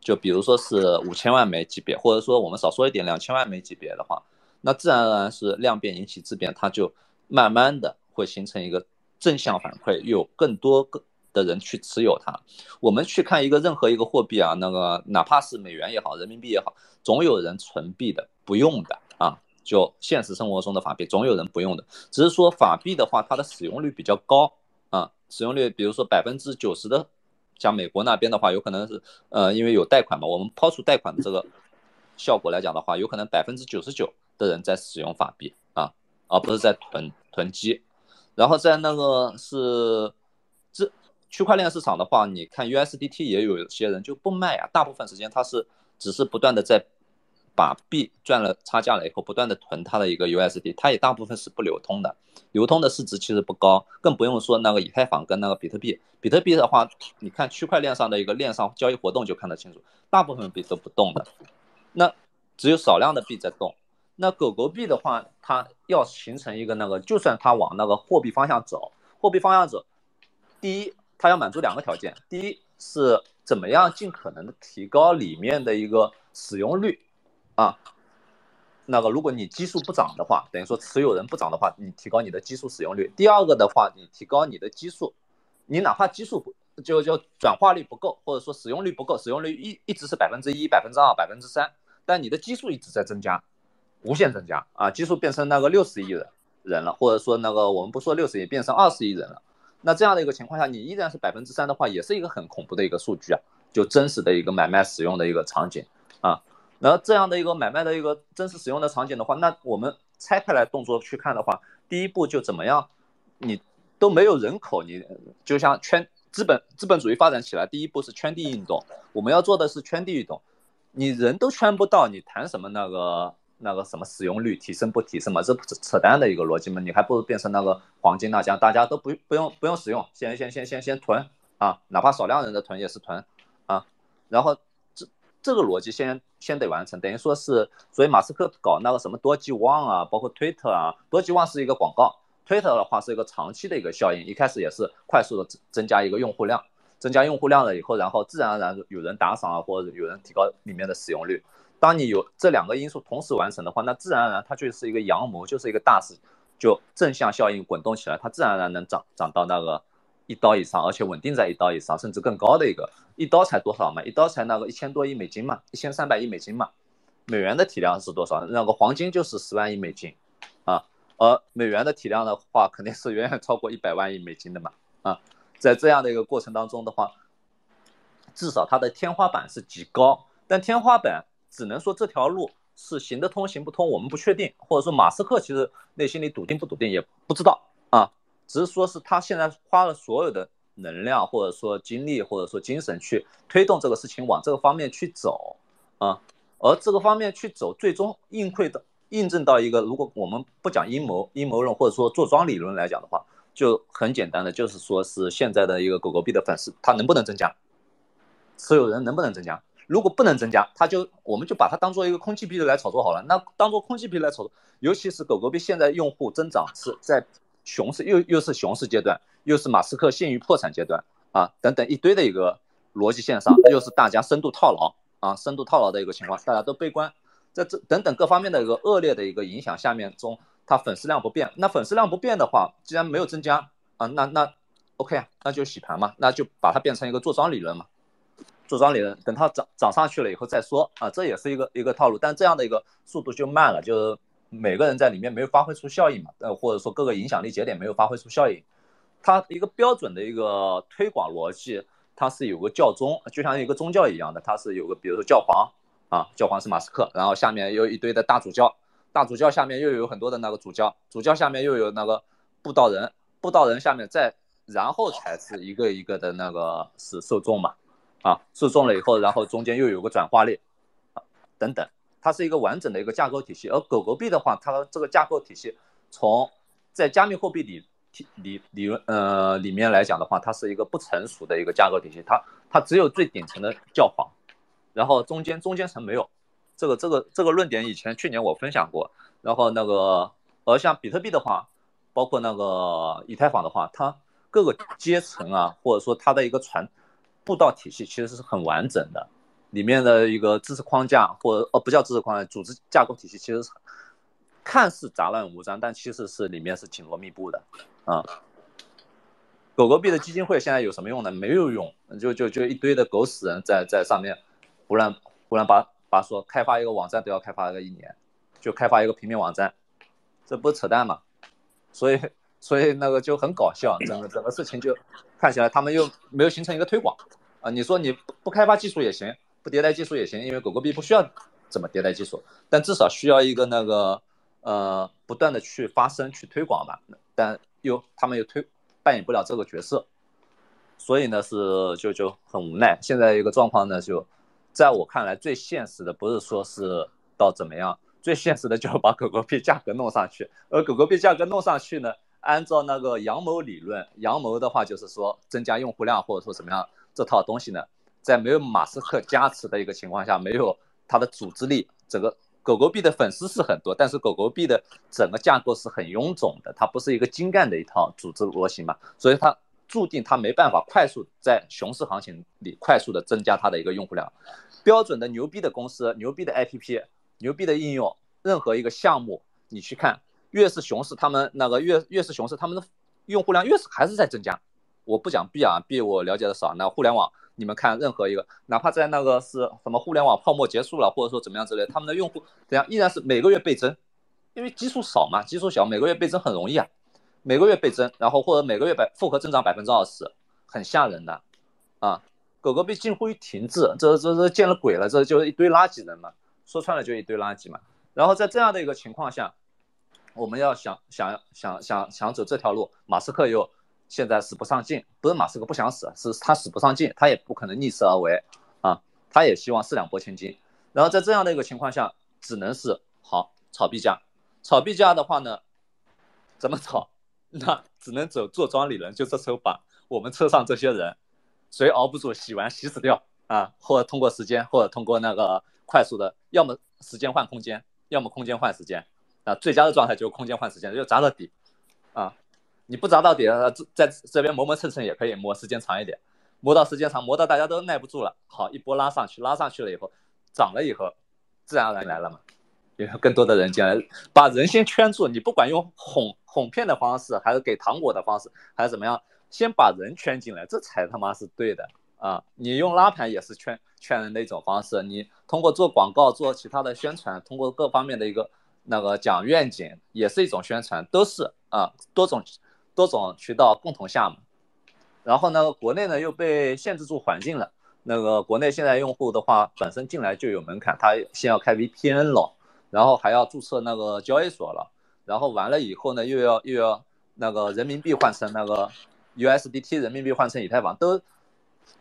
就比如说是五千万枚级别，或者说我们少说一点两千万枚级别的话，那自然而然是量变引起质变，它就慢慢的会形成一个正向反馈，有更多个的人去持有它。我们去看一个任何一个货币啊，那个哪怕是美元也好，人民币也好，总有人存币的，不用的啊。就现实生活中的法币，总有人不用的，只是说法币的话，它的使用率比较高啊，使用率比如说百分之九十的，像美国那边的话，有可能是呃，因为有贷款嘛，我们抛除贷款的这个效果来讲的话，有可能百分之九十九的人在使用法币啊，而不是在囤囤积。然后在那个是这区块链市场的话，你看 USDT 也有些人就不卖啊，大部分时间它是只是不断的在。把币赚了差价了以后，不断的囤它的一个 USD，它也大部分是不流通的，流通的市值其实不高，更不用说那个以太坊跟那个比特币。比特币的话，你看区块链上的一个链上交易活动就看得清楚，大部分币都不动的，那只有少量的币在动。那狗狗币的话，它要形成一个那个，就算它往那个货币方向走，货币方向走，第一，它要满足两个条件，第一是怎么样尽可能的提高里面的一个使用率。啊，那个，如果你基数不涨的话，等于说持有人不涨的话，你提高你的基数使用率。第二个的话，你提高你的基数，你哪怕基数不就就转化率不够，或者说使用率不够，使用率一一直是百分之一、百分之二、百分之三，但你的基数一直在增加，无限增加啊，基数变成那个六十亿人人了，或者说那个我们不说六十亿，变成二十亿人了，那这样的一个情况下，你依然是百分之三的话，也是一个很恐怖的一个数据啊，就真实的一个买卖使用的一个场景啊。然后这样的一个买卖的一个真实使用的场景的话，那我们拆开来动作去看的话，第一步就怎么样，你都没有人口，你就像圈资本资本主义发展起来，第一步是圈地运动，我们要做的是圈地运动，你人都圈不到，你谈什么那个那个什么使用率提升不提升嘛？这扯扯淡的一个逻辑嘛？你还不如变成那个黄金那家，大家都不不用不用使用，先先先先先囤啊，哪怕少量人的囤也是囤啊，然后。这个逻辑先先得完成，等于说是，所以马斯克搞那个什么多吉旺啊，包括推特啊，多吉旺是一个广告，推特的话是一个长期的一个效应，一开始也是快速的增加一个用户量，增加用户量了以后，然后自然而然有人打赏啊，或者有人提高里面的使用率。当你有这两个因素同时完成的话，那自然而然它就是一个阳谋，就是一个大势，就正向效应滚动起来，它自然而然能涨涨到那个。一刀以上，而且稳定在一刀以上，甚至更高的一个一刀才多少嘛？一刀才那个一千多亿美金嘛，一千三百亿美金嘛。美元的体量是多少？那个黄金就是十万亿美金啊，而美元的体量的话，肯定是远远超过一百万亿美金的嘛啊。在这样的一个过程当中的话，至少它的天花板是极高，但天花板只能说这条路是行得通行不通，我们不确定，或者说马斯克其实内心里笃定不笃定也不知道，只是说是他现在花了所有的能量或者说精力或者说精神去推动这个事情往这个方面去走啊，而这个方面去走，最终印馈的印证到一个，如果我们不讲阴谋阴谋论或者说坐庄理论来讲的话，就很简单的就是说是现在的一个狗狗币的粉丝它能不能增加？持有人能不能增加？如果不能增加，它就我们就把它当做一个空气币来炒作好了。那当做空气币来炒作，尤其是狗狗币现在用户增长是在熊市，又又是熊市阶段，又是马斯克陷于破产阶段啊，等等一堆的一个逻辑线上，又是大家深度套牢啊，深度套牢的一个情况，大家都悲观，在这等等各方面的一个恶劣的一个影响下面中，它粉丝量不变。那粉丝量不变的话，既然没有增加啊，那那 OK 啊，那就洗盘嘛，那就把它变成一个做庄理论嘛。做庄理论，等它涨涨上去了以后再说啊，这也是一个一个套路，但这样的一个速度就慢了，就是每个人在里面没有发挥出效应嘛，呃，或者说各个影响力节点没有发挥出效应，它一个标准的一个推广逻辑，它是有个教宗，就像一个宗教一样的，它是有个比如说教皇啊，教皇是马斯克，然后下面有一堆的大主教，大主教下面又有很多的那个主教，主教下面又有那个布道人，布道人下面再然后才是一个一个的那个是受众嘛。啊，受众了以后，然后中间又有个转化率，啊，等等，它是一个完整的一个架构体系。而狗狗币的话，它的这个架构体系从在加密货币里里理论呃里面来讲的话，它是一个不成熟的一个架构体系。它它只有最顶层的教皇，然后中间中间层没有。这个这个这个论点以前去年我分享过。然后那个而像比特币的话，包括那个以太坊的话，它各个阶层啊，或者说它的一个传。步道体系其实是很完整的，里面的一个知识框架或呃不叫知识框架，组织架构体系其实是看似杂乱无章，但其实是里面是紧锣密布的啊。狗狗币的基金会现在有什么用呢？没有用，就就就一堆的狗屎人在在上面胡乱胡乱把把说开发一个网站都要开发个一年，就开发一个平面网站，这不是扯淡吗？所以。所以那个就很搞笑，整个整个事情就看起来他们又没有形成一个推广啊。你说你不开发技术也行，不迭代技术也行，因为狗狗币不需要怎么迭代技术，但至少需要一个那个呃不断的去发声去推广吧。但又他们又推扮演不了这个角色，所以呢是就就很无奈。现在一个状况呢，就在我看来最现实的不是说是到怎么样，最现实的就是把狗狗币价格弄上去，而狗狗币价格弄上去呢。按照那个阳谋理论，阳谋的话就是说增加用户量或者说怎么样这套东西呢，在没有马斯克加持的一个情况下，没有他的组织力，整个狗狗币的粉丝是很多，但是狗狗币的整个架构是很臃肿的，它不是一个精干的一套组织模型嘛，所以它注定它没办法快速在熊市行情里快速的增加它的一个用户量。标准的牛逼的公司，牛逼的 APP，牛逼的应用，任何一个项目你去看。越是熊市，他们那个越越是熊市，他们的用户量越是还是在增加。我不讲 B 啊，B 我了解的少。那互联网，你们看任何一个，哪怕在那个是什么互联网泡沫结束了，或者说怎么样之类，他们的用户怎样依然是每个月倍增，因为基数少嘛，基数小，每个月倍增很容易啊，每个月倍增，然后或者每个月百复合增长百分之二十，很吓人的啊。狗狗币近乎于停滞，这这这见了鬼了，这就是一堆垃圾人嘛，说穿了就一堆垃圾嘛。然后在这样的一个情况下。我们要想想想想想走这条路，马斯克又现在使不上劲，不是马斯克不想使，是他使不上劲，他也不可能逆势而为啊，他也希望四两拨千斤。然后在这样的一个情况下，只能是好炒币价，炒币价的话呢，怎么炒？那只能走坐庄理论，就这时候把我们车上这些人，谁熬不住洗完洗死掉啊，或者通过时间，或者通过那个快速的，要么时间换空间，要么空间换时间。啊，最佳的状态就是空间换时间，就砸到底，你不砸到底，在这边磨磨蹭蹭也可以磨时间长一点，磨到时间长，磨到大家都耐不住了，好一波拉上去，拉上去了以后，涨了以后，自然而然来了嘛，有更多的人进来，把人先圈住，你不管用哄哄骗的方式，还是给糖果的方式，还是怎么样，先把人圈进来，这才他妈是对的啊！你用拉盘也是圈圈人的一种方式，你通过做广告、做其他的宣传，通过各方面的一个。那个讲愿景也是一种宣传，都是啊多种多种渠道共同下嘛。然后呢，国内呢又被限制住环境了，那个国内现在用户的话，本身进来就有门槛，他先要开 VPN 了，然后还要注册那个交易所了，然后完了以后呢，又要又要那个人民币换成那个 USDT 人民币换成以太坊，都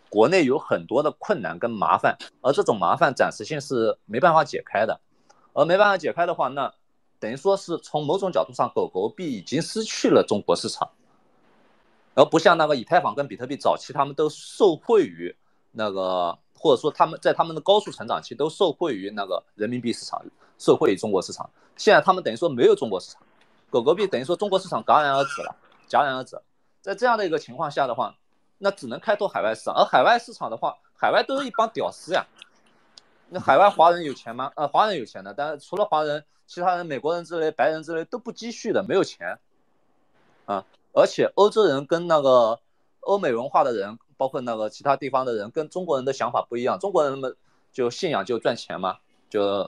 国内有很多的困难跟麻烦，而这种麻烦暂时性是没办法解开的，而没办法解开的话，那等于说是从某种角度上，狗狗币已经失去了中国市场，而不像那个以太坊跟比特币早期他们都受惠于。那个或者说他们在他们的高速成长期都受惠于那个人民币市场，受惠于中国市场。现在他们等于说没有中国市场，狗狗币等于说中国市场戛然而止了，戛然而止。在这样的一个情况下的话，那只能开拓海外市场。而海外市场的话，海外都是一帮屌丝呀。那海外华人有钱吗？呃，华人有钱的，但是除了华人，其他人美国人之类、白人之类都不积蓄的，没有钱。啊，而且欧洲人跟那个欧美文化的人。包括那个其他地方的人跟中国人的想法不一样，中国人们就信仰就赚钱嘛，就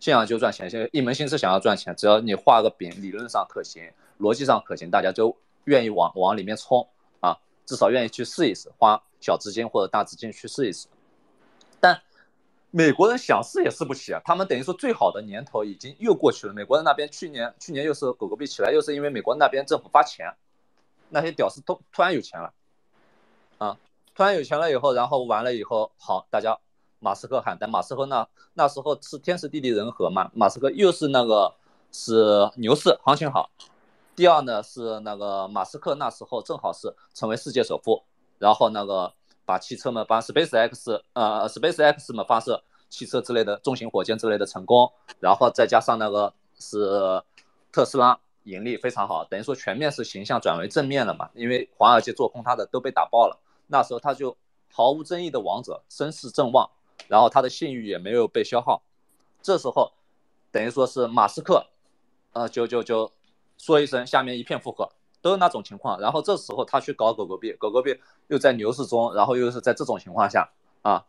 信仰就赚钱，现在一门心思想要赚钱，只要你画个饼，理论上可行，逻辑上可行，大家就愿意往往里面冲啊，至少愿意去试一试，花小资金或者大资金去试一试。美国人想试也试不起啊，他们等于说最好的年头已经又过去了。美国人那边去年去年又是狗狗币起来，又是因为美国那边政府发钱，那些屌丝都突然有钱了。啊，突然有钱了以后，然后完了以后，好，大家马斯克喊，但马斯克那那时候是天时地利人和嘛，马斯克又是那个是牛市行情好，第二呢是那个马斯克那时候正好是成为世界首富，然后那个把汽车嘛，把 Space X 呃 Space X 嘛发射汽车之类的重型火箭之类的成功，然后再加上那个是特斯拉盈利非常好，等于说全面是形象转为正面了嘛，因为华尔街做空他的都被打爆了。那时候他就毫无争议的王者，声势正旺，然后他的信誉也没有被消耗。这时候，等于说是马斯克，呃，就就就说一声，下面一片附和，都是那种情况。然后这时候他去搞狗狗币，狗狗币又在牛市中，然后又是在这种情况下啊，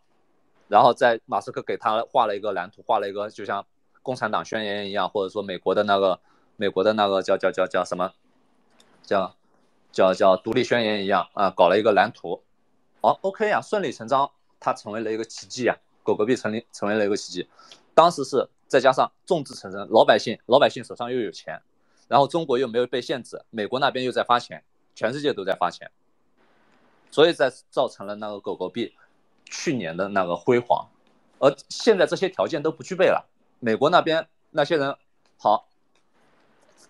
然后在马斯克给他画了一个蓝图，画了一个就像共产党宣言一样，或者说美国的那个美国的那个叫叫叫叫什么，叫叫叫独立宣言一样啊，搞了一个蓝图。好，OK 呀，顺理成章，它成为了一个奇迹啊！狗狗币成立成为了一个奇迹。当时是再加上众志成城，老百姓老百姓手上又有钱，然后中国又没有被限制，美国那边又在发钱，全世界都在发钱，所以在造成了那个狗狗币去年的那个辉煌。而现在这些条件都不具备了，美国那边那些人好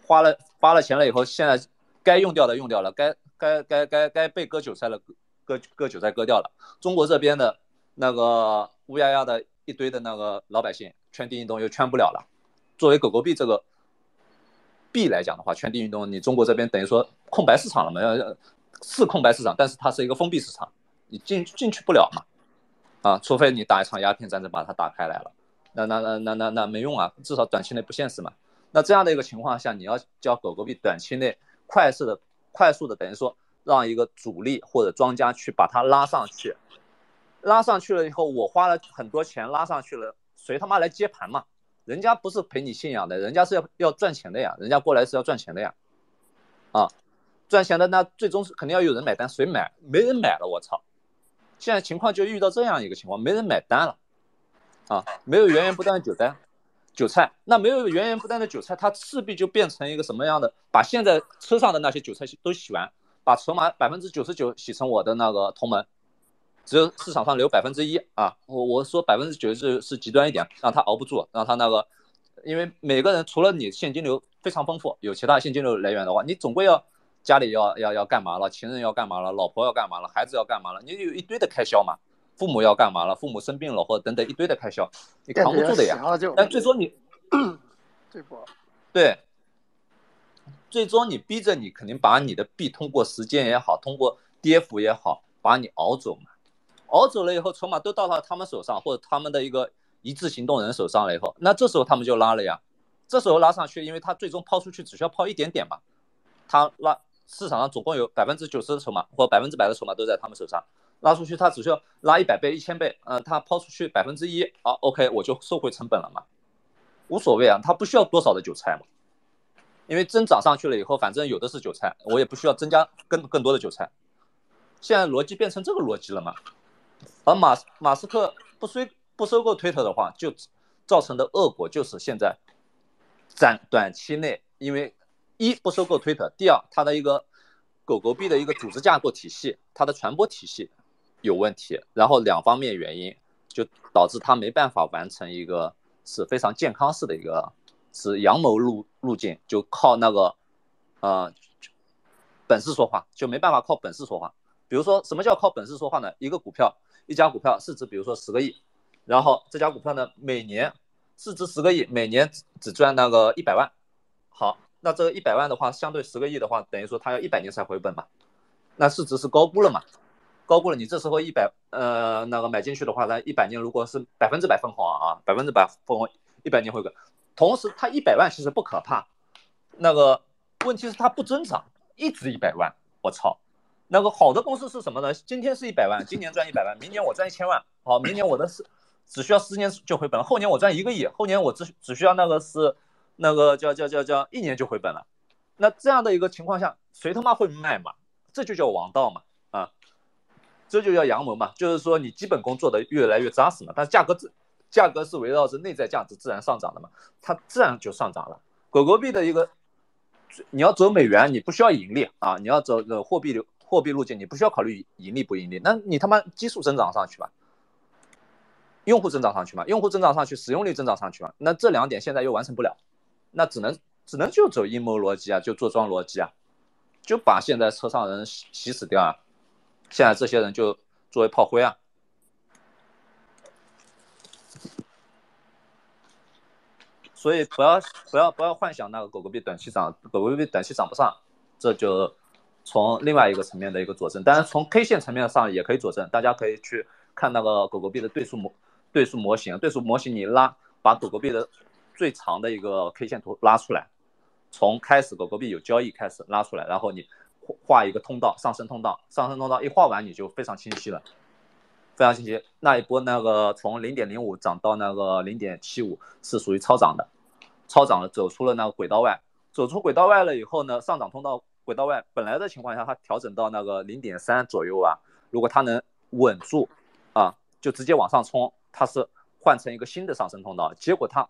花了发了钱了以后，现在该用掉的用掉了，该该该该该被割韭菜了。割割韭菜割掉了，中国这边的那个乌压压的一堆的那个老百姓圈地运动又圈不了了。作为狗狗币这个币来讲的话，圈地运动你中国这边等于说空白市场了嘛？是空白市场，但是它是一个封闭市场，你进进去不了嘛？啊，除非你打一场鸦片战争把它打开来了，那那那那那那没用啊，至少短期内不现实嘛。那这样的一个情况下，你要教狗狗币短期内快速的快速的等于说。让一个主力或者庄家去把它拉上去，拉上去了以后，我花了很多钱拉上去了，谁他妈来接盘嘛？人家不是陪你信仰的，人家是要要赚钱的呀，人家过来是要赚钱的呀，啊，赚钱的那最终是肯定要有人买单，谁买？没人买了，我操！现在情况就遇到这样一个情况，没人买单了，啊，没有源源不断的韭菜，韭菜，那没有源源不断的韭菜，它势必就变成一个什么样的？把现在车上的那些韭菜都洗完。把筹码百分之九十九洗成我的那个同门，只有市场上留百分之一啊！我我说百分之九十九是极端一点，让他熬不住，让他那个，因为每个人除了你现金流非常丰富，有其他现金流来源的话，你总归要家里要要要干嘛了，情人要干嘛了，老婆要干嘛了，孩子要干嘛了，你有一堆的开销嘛，父母要干嘛了，父母生病了或者等等一堆的开销，你扛不住的呀。但最终你，这波，对。最终你逼着你肯定把你的币通过时间也好，通过跌幅也好，把你熬走嘛。熬走了以后，筹码都到了他们手上，或者他们的一个一致行动人手上了以后，那这时候他们就拉了呀。这时候拉上去，因为他最终抛出去只需要抛一点点嘛。他拉市场上总共有百分之九十的筹码或百分之百的筹码都在他们手上，拉出去他只需要拉一百倍、一千倍，呃，他抛出去百分之一，好，OK，我就收回成本了嘛，无所谓啊，他不需要多少的韭菜嘛。因为真涨上去了以后，反正有的是韭菜，我也不需要增加更更多的韭菜。现在逻辑变成这个逻辑了嘛？而马马斯克不收不收购推特的话，就造成的恶果就是现在短短期内，因为一不收购推特，第二它的一个狗狗币的一个组织架构体系，它的传播体系有问题，然后两方面原因就导致它没办法完成一个是非常健康式的一个是阳谋路路径，就靠那个呃本事说话，就没办法靠本事说话。比如说什么叫靠本事说话呢？一个股票。一家股票市值比如说十个亿，然后这家股票呢每年市值十个亿，每年只只赚那个一百万。好，那这个一百万的话，相对十个亿的话，等于说它要一百年才回本嘛？那市值是高估了嘛？高估了，你这时候一百呃那个买进去的话，那一百年如果是百分之百分红啊，百分之百分红，一百年回本。同时它一百万其实不可怕，那个问题是它不增长，一直一百万，我操！那个好的公司是什么呢？今天是一百万，今年赚一百万，明年我赚一千万。好，明年我的是只需要十年就回本了，后年我赚一个亿，后年我只只需要那个是那个叫叫叫叫一年就回本了。那这样的一个情况下，谁他妈会卖嘛？这就叫王道嘛啊，这就叫阳谋嘛，就是说你基本功做的越来越扎实嘛，但是价格自价格是围绕着内在价值自然上涨的嘛，它自然就上涨了。狗狗币的一个，你要走美元，你不需要盈利啊，你要走的货币流。货币路径你不需要考虑盈利不盈利，那你他妈基数增长上去吧，用户增长上去嘛，用户增长上去，使用率增长上去嘛，那这两点现在又完成不了，那只能只能就走阴谋逻辑啊，就做庄逻辑啊，就把现在车上人洗洗死掉啊，现在这些人就作为炮灰啊，所以不要不要不要幻想那个狗狗币短期涨，狗狗币短期涨不上，这就。从另外一个层面的一个佐证，当然从 K 线层面上也可以佐证。大家可以去看那个狗狗币的对数模对数模型，对数模型你拉把狗狗币的最长的一个 K 线图拉出来，从开始狗狗币有交易开始拉出来，然后你画一个通道上升通道，上升通道一画完你就非常清晰了，非常清晰。那一波那个从零点零五涨到那个零点七五是属于超涨的，超涨了走出了那个轨道外，走出轨道外了以后呢，上涨通道。轨道外本来的情况下，它调整到那个零点三左右啊，如果它能稳住啊，就直接往上冲，它是换成一个新的上升通道。结果它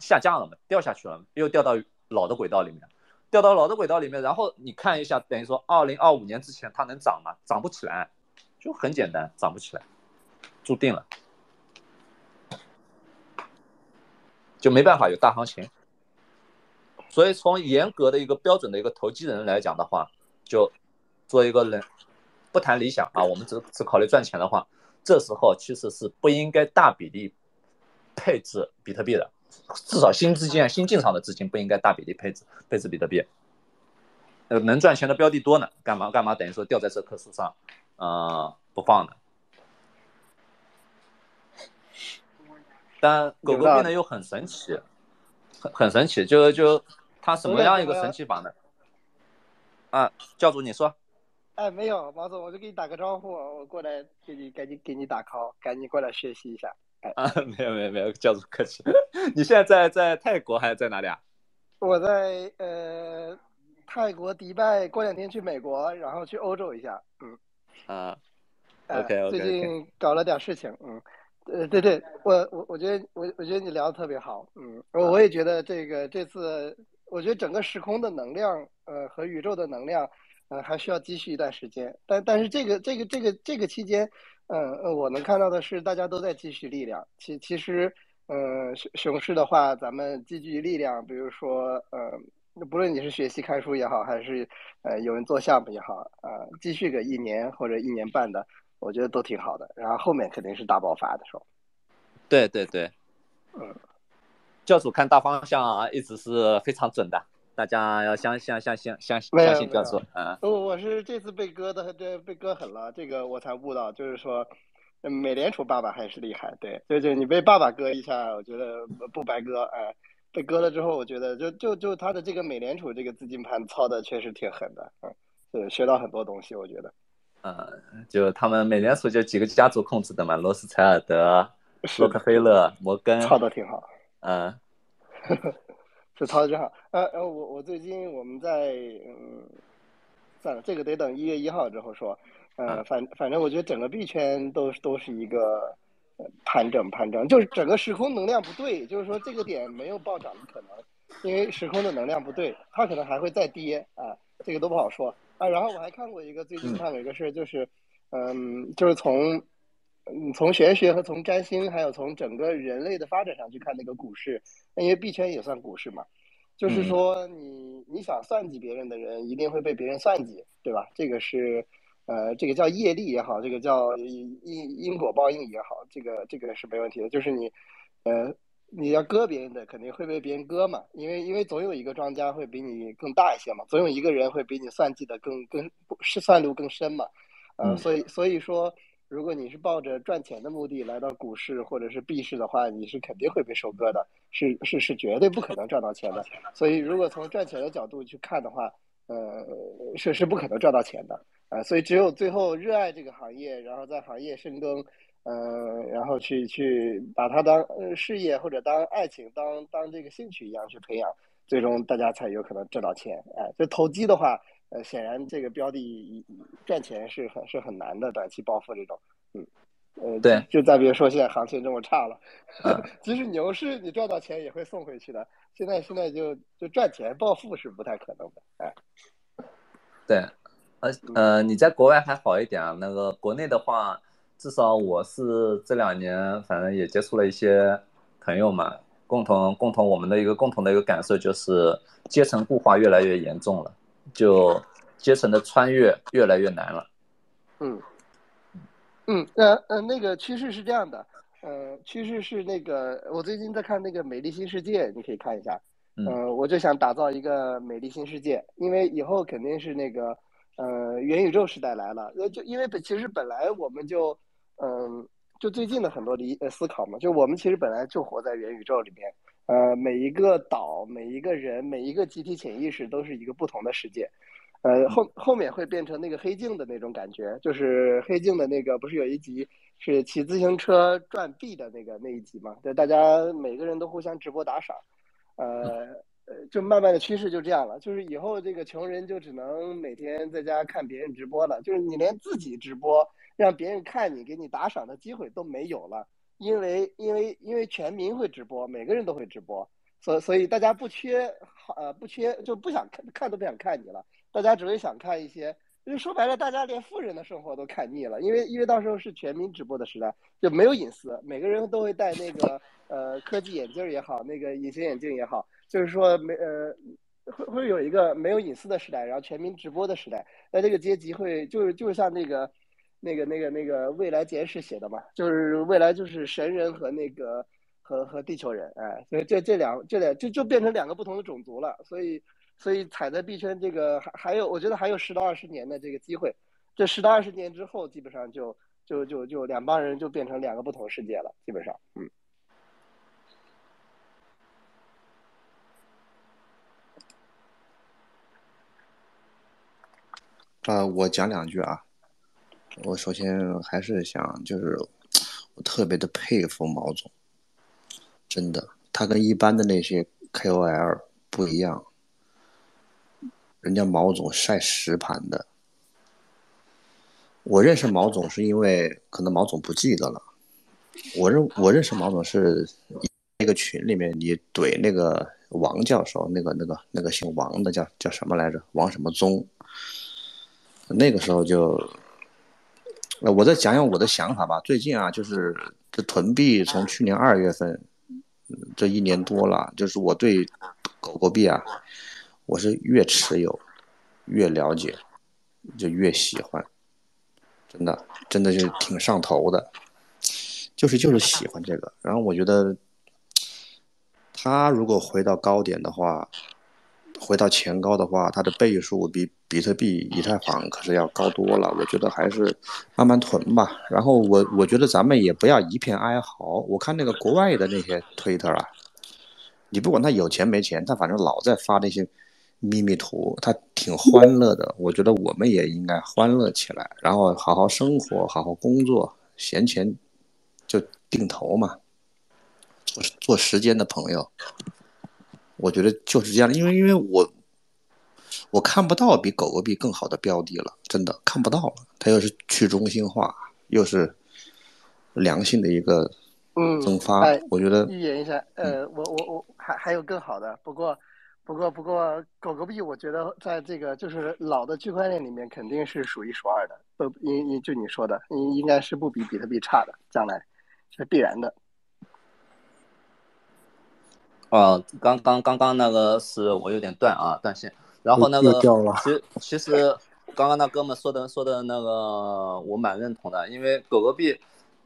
下降了嘛，掉下去了，又掉到老的轨道里面，掉到老的轨道里面。然后你看一下，等于说二零二五年之前它能涨吗？涨不起来，就很简单，涨不起来，注定了，就没办法有大行情。所以从严格的一个标准的一个投机人来讲的话，就做一个人不谈理想啊，我们只只考虑赚钱的话，这时候其实是不应该大比例配置比特币的，至少新资金、新进场的资金不应该大比例配置配置比特币。呃，能赚钱的标的多呢，干嘛干嘛？等于说吊在这棵树上，呃，不放呢。但狗狗币呢又很神奇，很很神奇，就就。他什么样一个神奇法呢？啊，教主你说。哎，没有，毛总，我就给你打个招呼，我过来给你赶紧给你打 call，赶紧过来学习一下。哎，啊，没有没有没有，教主客气。你现在在在泰国还是在哪里啊？我在呃泰国迪拜，过两天去美国，然后去欧洲一下。嗯。啊。OK OK。最近搞了点事情，嗯。呃，对对，我我我觉得我我觉得你聊的特别好，嗯，我我也觉得这个这次。我觉得整个时空的能量，呃，和宇宙的能量，呃，还需要积蓄一段时间。但但是这个这个这个这个期间，嗯，我能看到的是大家都在积蓄力量。其其实，嗯，熊熊市的话，咱们积聚力量，比如说，呃，不论你是学习看书也好，还是呃有人做项目也好，呃，积蓄个一年或者一年半的，我觉得都挺好的。然后后面肯定是大爆发的时候。对对对，嗯。教主看大方向啊，一直是非常准的，大家要相相、相相、相、相信教主。嗯，我我是这次被割的，这被割狠了，这个我才悟到，就是说，美联储爸爸还是厉害。对，就就你被爸爸割一下，我觉得不白割。哎，被割了之后，我觉得就就就他的这个美联储这个资金盘操的确实挺狠的。嗯，对，学到很多东西，我觉得。嗯，就他们美联储就几个家族控制的嘛，罗斯柴尔德、洛克菲勒、摩根，操的挺好。嗯，是操的真好。呃呃，我我最近我们在嗯算了，这个得等一月一号之后说。呃，反反正我觉得整个币圈都都是一个盘整盘整，就是整个时空能量不对，就是说这个点没有暴涨的可能，因为时空的能量不对，它可能还会再跌啊，这个都不好说啊。然后我还看过一个最近看过一个事，就是嗯，就是从嗯从玄学和从占星，还有从整个人类的发展上去看那个股市，那因为币圈也算股市嘛。就是说，你你想算计别人的人，一定会被别人算计，对吧？这个是，呃，这个叫业力也好，这个叫因因果报应也好，这个这个是没问题的。就是你，呃，你要割别人的，肯定会被别人割嘛，因为因为总有一个庄家会比你更大一些嘛，总有一个人会比你算计的更更是算度更深嘛，呃，所以所以说。如果你是抱着赚钱的目的来到股市或者是币市的话，你是肯定会被收割的，是是是绝对不可能赚到钱的。所以，如果从赚钱的角度去看的话，呃，是是不可能赚到钱的啊。所以，只有最后热爱这个行业，然后在行业深耕，呃，然后去去把它当事业或者当爱情、当当这个兴趣一样去培养，最终大家才有可能挣到钱。哎，就投机的话。呃，显然这个标的赚钱是很是很难的，短期暴富这种，嗯，呃，对，就再比如说现在行情这么差了，即使牛市你赚到钱也会送回去的。现在现在就就赚钱暴富是不太可能的，哎，对，呃呃，你在国外还好一点啊，那个国内的话，至少我是这两年反正也接触了一些朋友嘛，共同共同我们的一个共同的一个感受就是阶层固化越来越严重了。就阶层的穿越越来越难了。嗯，嗯，呃呃，那个趋势是这样的，呃，趋势是那个，我最近在看那个《美丽新世界》，你可以看一下。嗯，我就想打造一个美丽新世界，因为以后肯定是那个，呃，元宇宙时代来了。呃，就因为本其实本来我们就，嗯，就最近的很多理呃思考嘛，就我们其实本来就活在元宇宙里面。呃，每一个岛，每一个人，每一个集体潜意识都是一个不同的世界。呃，后后面会变成那个黑镜的那种感觉，就是黑镜的那个，不是有一集是骑自行车转币的那个那一集嘛？对，大家每个人都互相直播打赏。呃，就慢慢的趋势就这样了，就是以后这个穷人就只能每天在家看别人直播了，就是你连自己直播让别人看你给你打赏的机会都没有了。因为因为因为全民会直播，每个人都会直播，所所以大家不缺呃不缺就不想看看都不想看你了，大家只会想看一些，就说白了，大家连富人的生活都看腻了，因为因为到时候是全民直播的时代，就没有隐私，每个人都会戴那个呃科技眼镜也好，那个隐形眼镜也好，就是说没呃会会有一个没有隐私的时代，然后全民直播的时代，那这个阶级会就是就是像那个。那个、那个、那个未来简史写的嘛，就是未来就是神人和那个和和地球人，哎，所以这这两这两就就变成两个不同的种族了，所以所以踩在币圈这个还还有，我觉得还有十到二十年的这个机会，这十到二十年之后，基本上就就就就两帮人就变成两个不同世界了，基本上，嗯。啊，我讲两句啊。我首先还是想，就是我特别的佩服毛总，真的，他跟一般的那些 KOL 不一样，人家毛总晒实盘的。我认识毛总是因为可能毛总不记得了，我认我认识毛总是那个群里面你怼那个王教授，那个那个那个姓王的叫叫什么来着？王什么宗？那个时候就。呃，我再讲讲我的想法吧。最近啊，就是这囤币从去年二月份，这一年多了，就是我对狗狗币啊，我是越持有越了解，就越喜欢，真的真的就挺上头的，就是就是喜欢这个。然后我觉得，它如果回到高点的话。回到前高的话，它的倍数比比特币、以太坊可是要高多了。我觉得还是慢慢囤吧。然后我我觉得咱们也不要一片哀嚎。我看那个国外的那些推特啊，你不管他有钱没钱，他反正老在发那些秘密图，他挺欢乐的。我觉得我们也应该欢乐起来，然后好好生活，好好工作，闲钱就定投嘛，做做时间的朋友。我觉得就是这样，因为因为我我看不到比狗狗币更好的标的了，真的看不到了。它又是去中心化，又是良性的一个嗯增发，哎我觉得预言一下，呃，我我我还还有更好的，不过不过不过狗狗币，我觉得在这个就是老的区块链里面肯定是数一数二的，不，应应就你说的，应应该是不比比特币差的，将来是必然的。哦，刚刚刚刚那个是我有点断啊，断线。然后那个其实其实刚刚那哥们说的说的那个我蛮认同的，因为狗狗币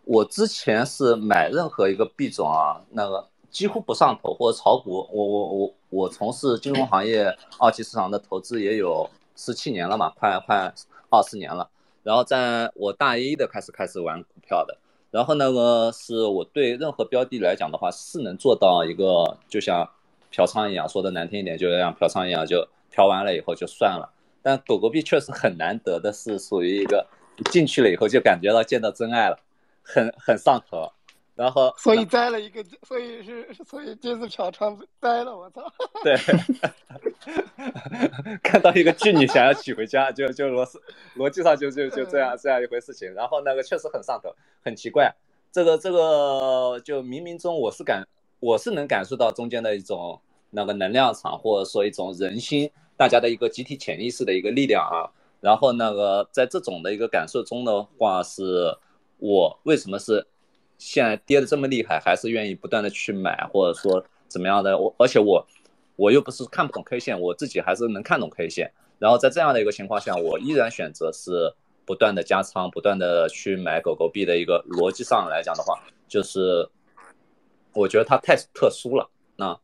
我之前是买任何一个币种啊，那个几乎不上头或者炒股。我我我我从事金融行业二级市场的投资也有十七年了嘛，快快二十年了。然后在我大一的开始开始玩股票的。然后那个是我对任何标的来讲的话，是能做到一个就像嫖娼一样，说的难听一点，就像嫖娼一样，就嫖完了以后就算了。但狗狗币确实很难得的是，属于一个进去了以后就感觉到见到真爱了，很很上头。然后所以栽了一个，所以是所以这次嫖娼栽了，我操！对，看到一个妓女想要娶回家，就就逻辑逻辑上就就就这样这样一回事情。然后那个确实很上头，很奇怪。这个这个就冥冥中我是感我是能感受到中间的一种那个能量场，或者说一种人心，大家的一个集体潜意识的一个力量啊。然后那个在这种的一个感受中的话，是我为什么是现在跌的这么厉害，还是愿意不断的去买，或者说怎么样的？我而且我我又不是看不懂 K 线，我自己还是能看懂 K 线。然后在这样的一个情况下，我依然选择是不断的加仓，不断的去买狗狗币的一个逻辑上来讲的话，就是我觉得它太特殊了。那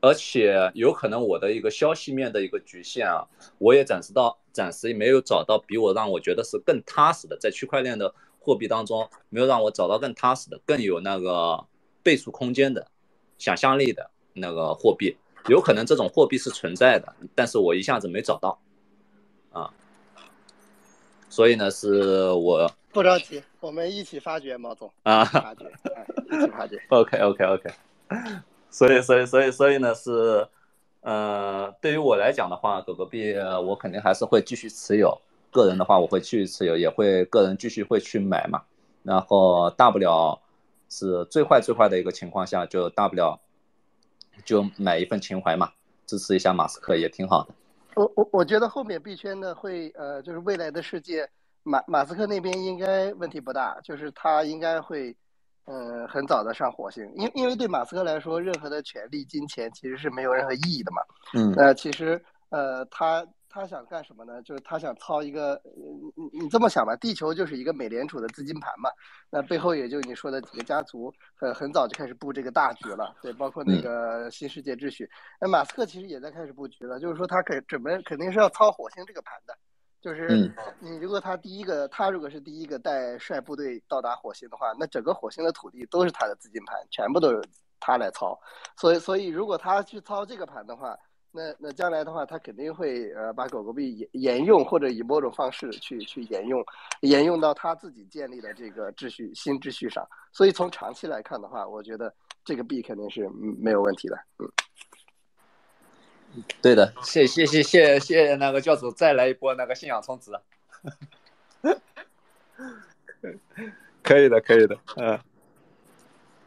而且有可能我的一个消息面的一个局限啊，我也暂时到暂时也没有找到比我让我觉得是更踏实的，在区块链的货币当中没有让我找到更踏实的、更有那个倍数空间的、想象力的那个货币。有可能这种货币是存在的，但是我一下子没找到，啊，所以呢，是我不着急，我们一起发掘，毛总，啊一起发掘，哎，一起发掘。OK OK OK，所以所以所以所以呢是，呃，对于我来讲的话，狗狗币呃我肯定还是会继续持有。个人的话，我会继续持有，也会个人继续会去买嘛。然后大不了是最坏最坏的一个情况下，就大不了就买一份情怀嘛，支持一下马斯克也挺好的。我我我觉得后面币圈呢会呃，就是未来的世界，马马斯克那边应该问题不大，就是他应该会，呃，很早的上火星，因因为对马斯克来说，任何的权利、金钱其实是没有任何意义的嘛。嗯那其实呃，他他想干什么呢？就是他想操一个，呃你你这么想吧，地球就是一个美联储的资金盘嘛，那背后也就你说的几个家族，很很早就开始布这个大局了，对，包括那个新世界秩序。那马斯克其实也在开始布局了，就是说他肯准备肯定是要操火星这个盘的，就是嗯你如果他第一个，他如果是第一个带率部队到达火星的话，那整个火星的土地都是他的资金盘，全部都是他来操。所以，所以如果他去操这个盘的话，那那将来的话，他肯定会呃把狗狗币沿沿用，或者以某种方式去去沿用，沿用到他自己建立的这个秩序新秩序上。所以从长期来看的话，我觉得这个币肯定是嗯没有问题的。嗯，对的，谢谢谢谢谢谢那个教主，再来一波那个信仰充值。可以的，可以的，嗯。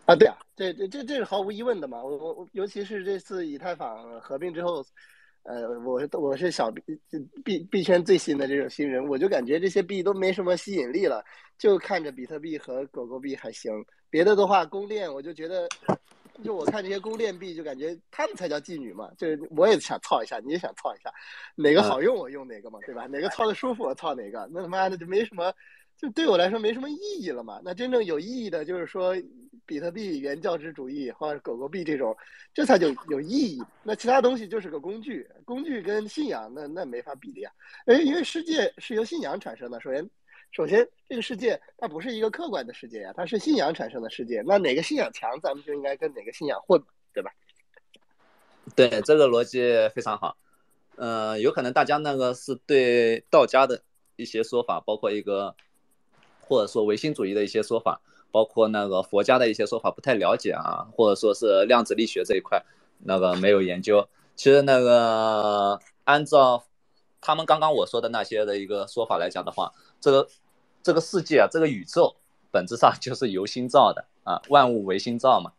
啊，对啊，这这这这是毫无疑问的嘛。我我我，尤其是这次以太坊合并之后，呃，我我是小币币币圈最新的这种新人，我就感觉这些币都没什么吸引力了，就看着比特币和狗狗币还行，别的的话，公链我就觉得，就我看这些公链币，就感觉他们才叫妓女嘛，就是我也想操一下，你也想操一下，哪个好用我用哪个嘛，对吧？哪个操的舒服我操哪个，那他妈的就没什么。就对我来说没什么意义了嘛。那真正有意义的，就是说比特币原教旨主义或者狗狗币这种，这才就有意义。那其他东西就是个工具，工具跟信仰那那没法比的呀。哎，因为世界是由信仰产生的。首先，首先这个世界它不是一个客观的世界呀，它是信仰产生的世界。那哪个信仰强，咱们就应该跟哪个信仰混，对吧？对，这个逻辑非常好。呃，有可能大家那个是对道家的一些说法，包括一个。或者说唯心主义的一些说法，包括那个佛家的一些说法不太了解啊，或者说是量子力学这一块那个没有研究。其实那个按照他们刚刚我说的那些的一个说法来讲的话，这个这个世界啊，这个宇宙本质上 就是由心造的啊，万物唯心造嘛，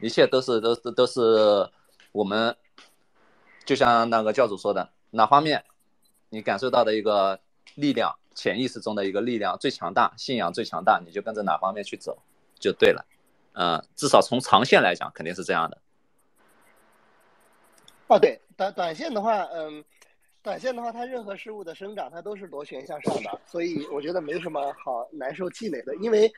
一切都是都是都是我们，就像那个教主说的，哪方面你感受到的一个力量，潜意识中的一个力量最强大，信仰最强大，你就跟着哪方面去走就对了，嗯，至少从长线来讲肯定是这样的。哦，对，短短线的话，嗯，短线的话，它任何事物的生长，它都是螺旋向上的，所以我觉得没什么好难受气馁的，因为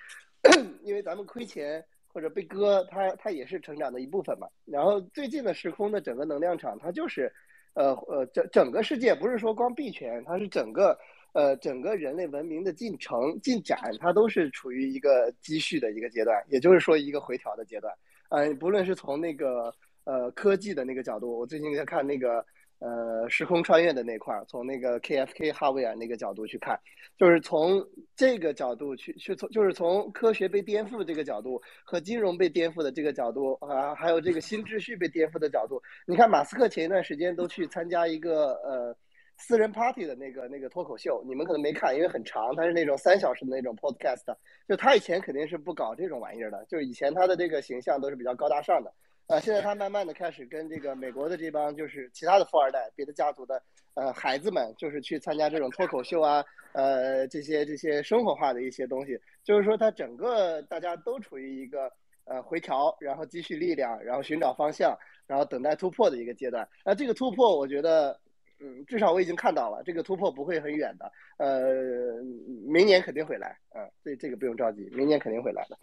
因为咱们亏钱或者被割，它它也是成长的一部分嘛。然后最近的时空的整个能量场，它就是，呃呃，整整个世界不是说光币圈，它是整个呃整个人类文明的进程进展，它都是处于一个积蓄的一个阶段，也就是说一个回调的阶段。嗯，不论是从那个。呃，科技的那个角度，我最近在看那个呃时空穿越的那块儿，从那个 KFK 哈维尔那个角度去看，就是从这个角度去去从，就是从科学被颠覆这个角度和金融被颠覆的这个角度啊，还有这个新秩序被颠覆的角度。你看，马斯克前一段时间都去参加一个呃私人 party 的那个那个脱口秀，你们可能没看，因为很长，它是那种三小时的那种 podcast。就他以前肯定是不搞这种玩意儿的，就是以前他的这个形象都是比较高大上的。呃，现在他慢慢的开始跟这个美国的这帮就是其他的富二代、别的家族的呃孩子们，就是去参加这种脱口秀啊，呃这些这些生活化的一些东西，就是说他整个大家都处于一个呃回调，然后积蓄力量，然后寻找方向，然后等待突破的一个阶段。那这个突破，我觉得，嗯，至少我已经看到了，这个突破不会很远的，呃，明年肯定会来，嗯，这这个不用着急，明年肯定会来的。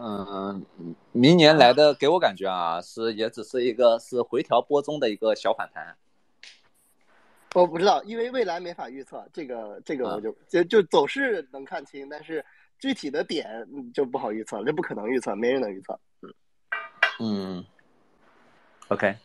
嗯，明年来的给我感觉啊，是也只是一个是回调波中的一个小反弹。我不知道，因为未来没法预测，这个这个我就就就走势能看清，但是具体的点就不好预测，这不可能预测，没人能预测。嗯嗯，OK，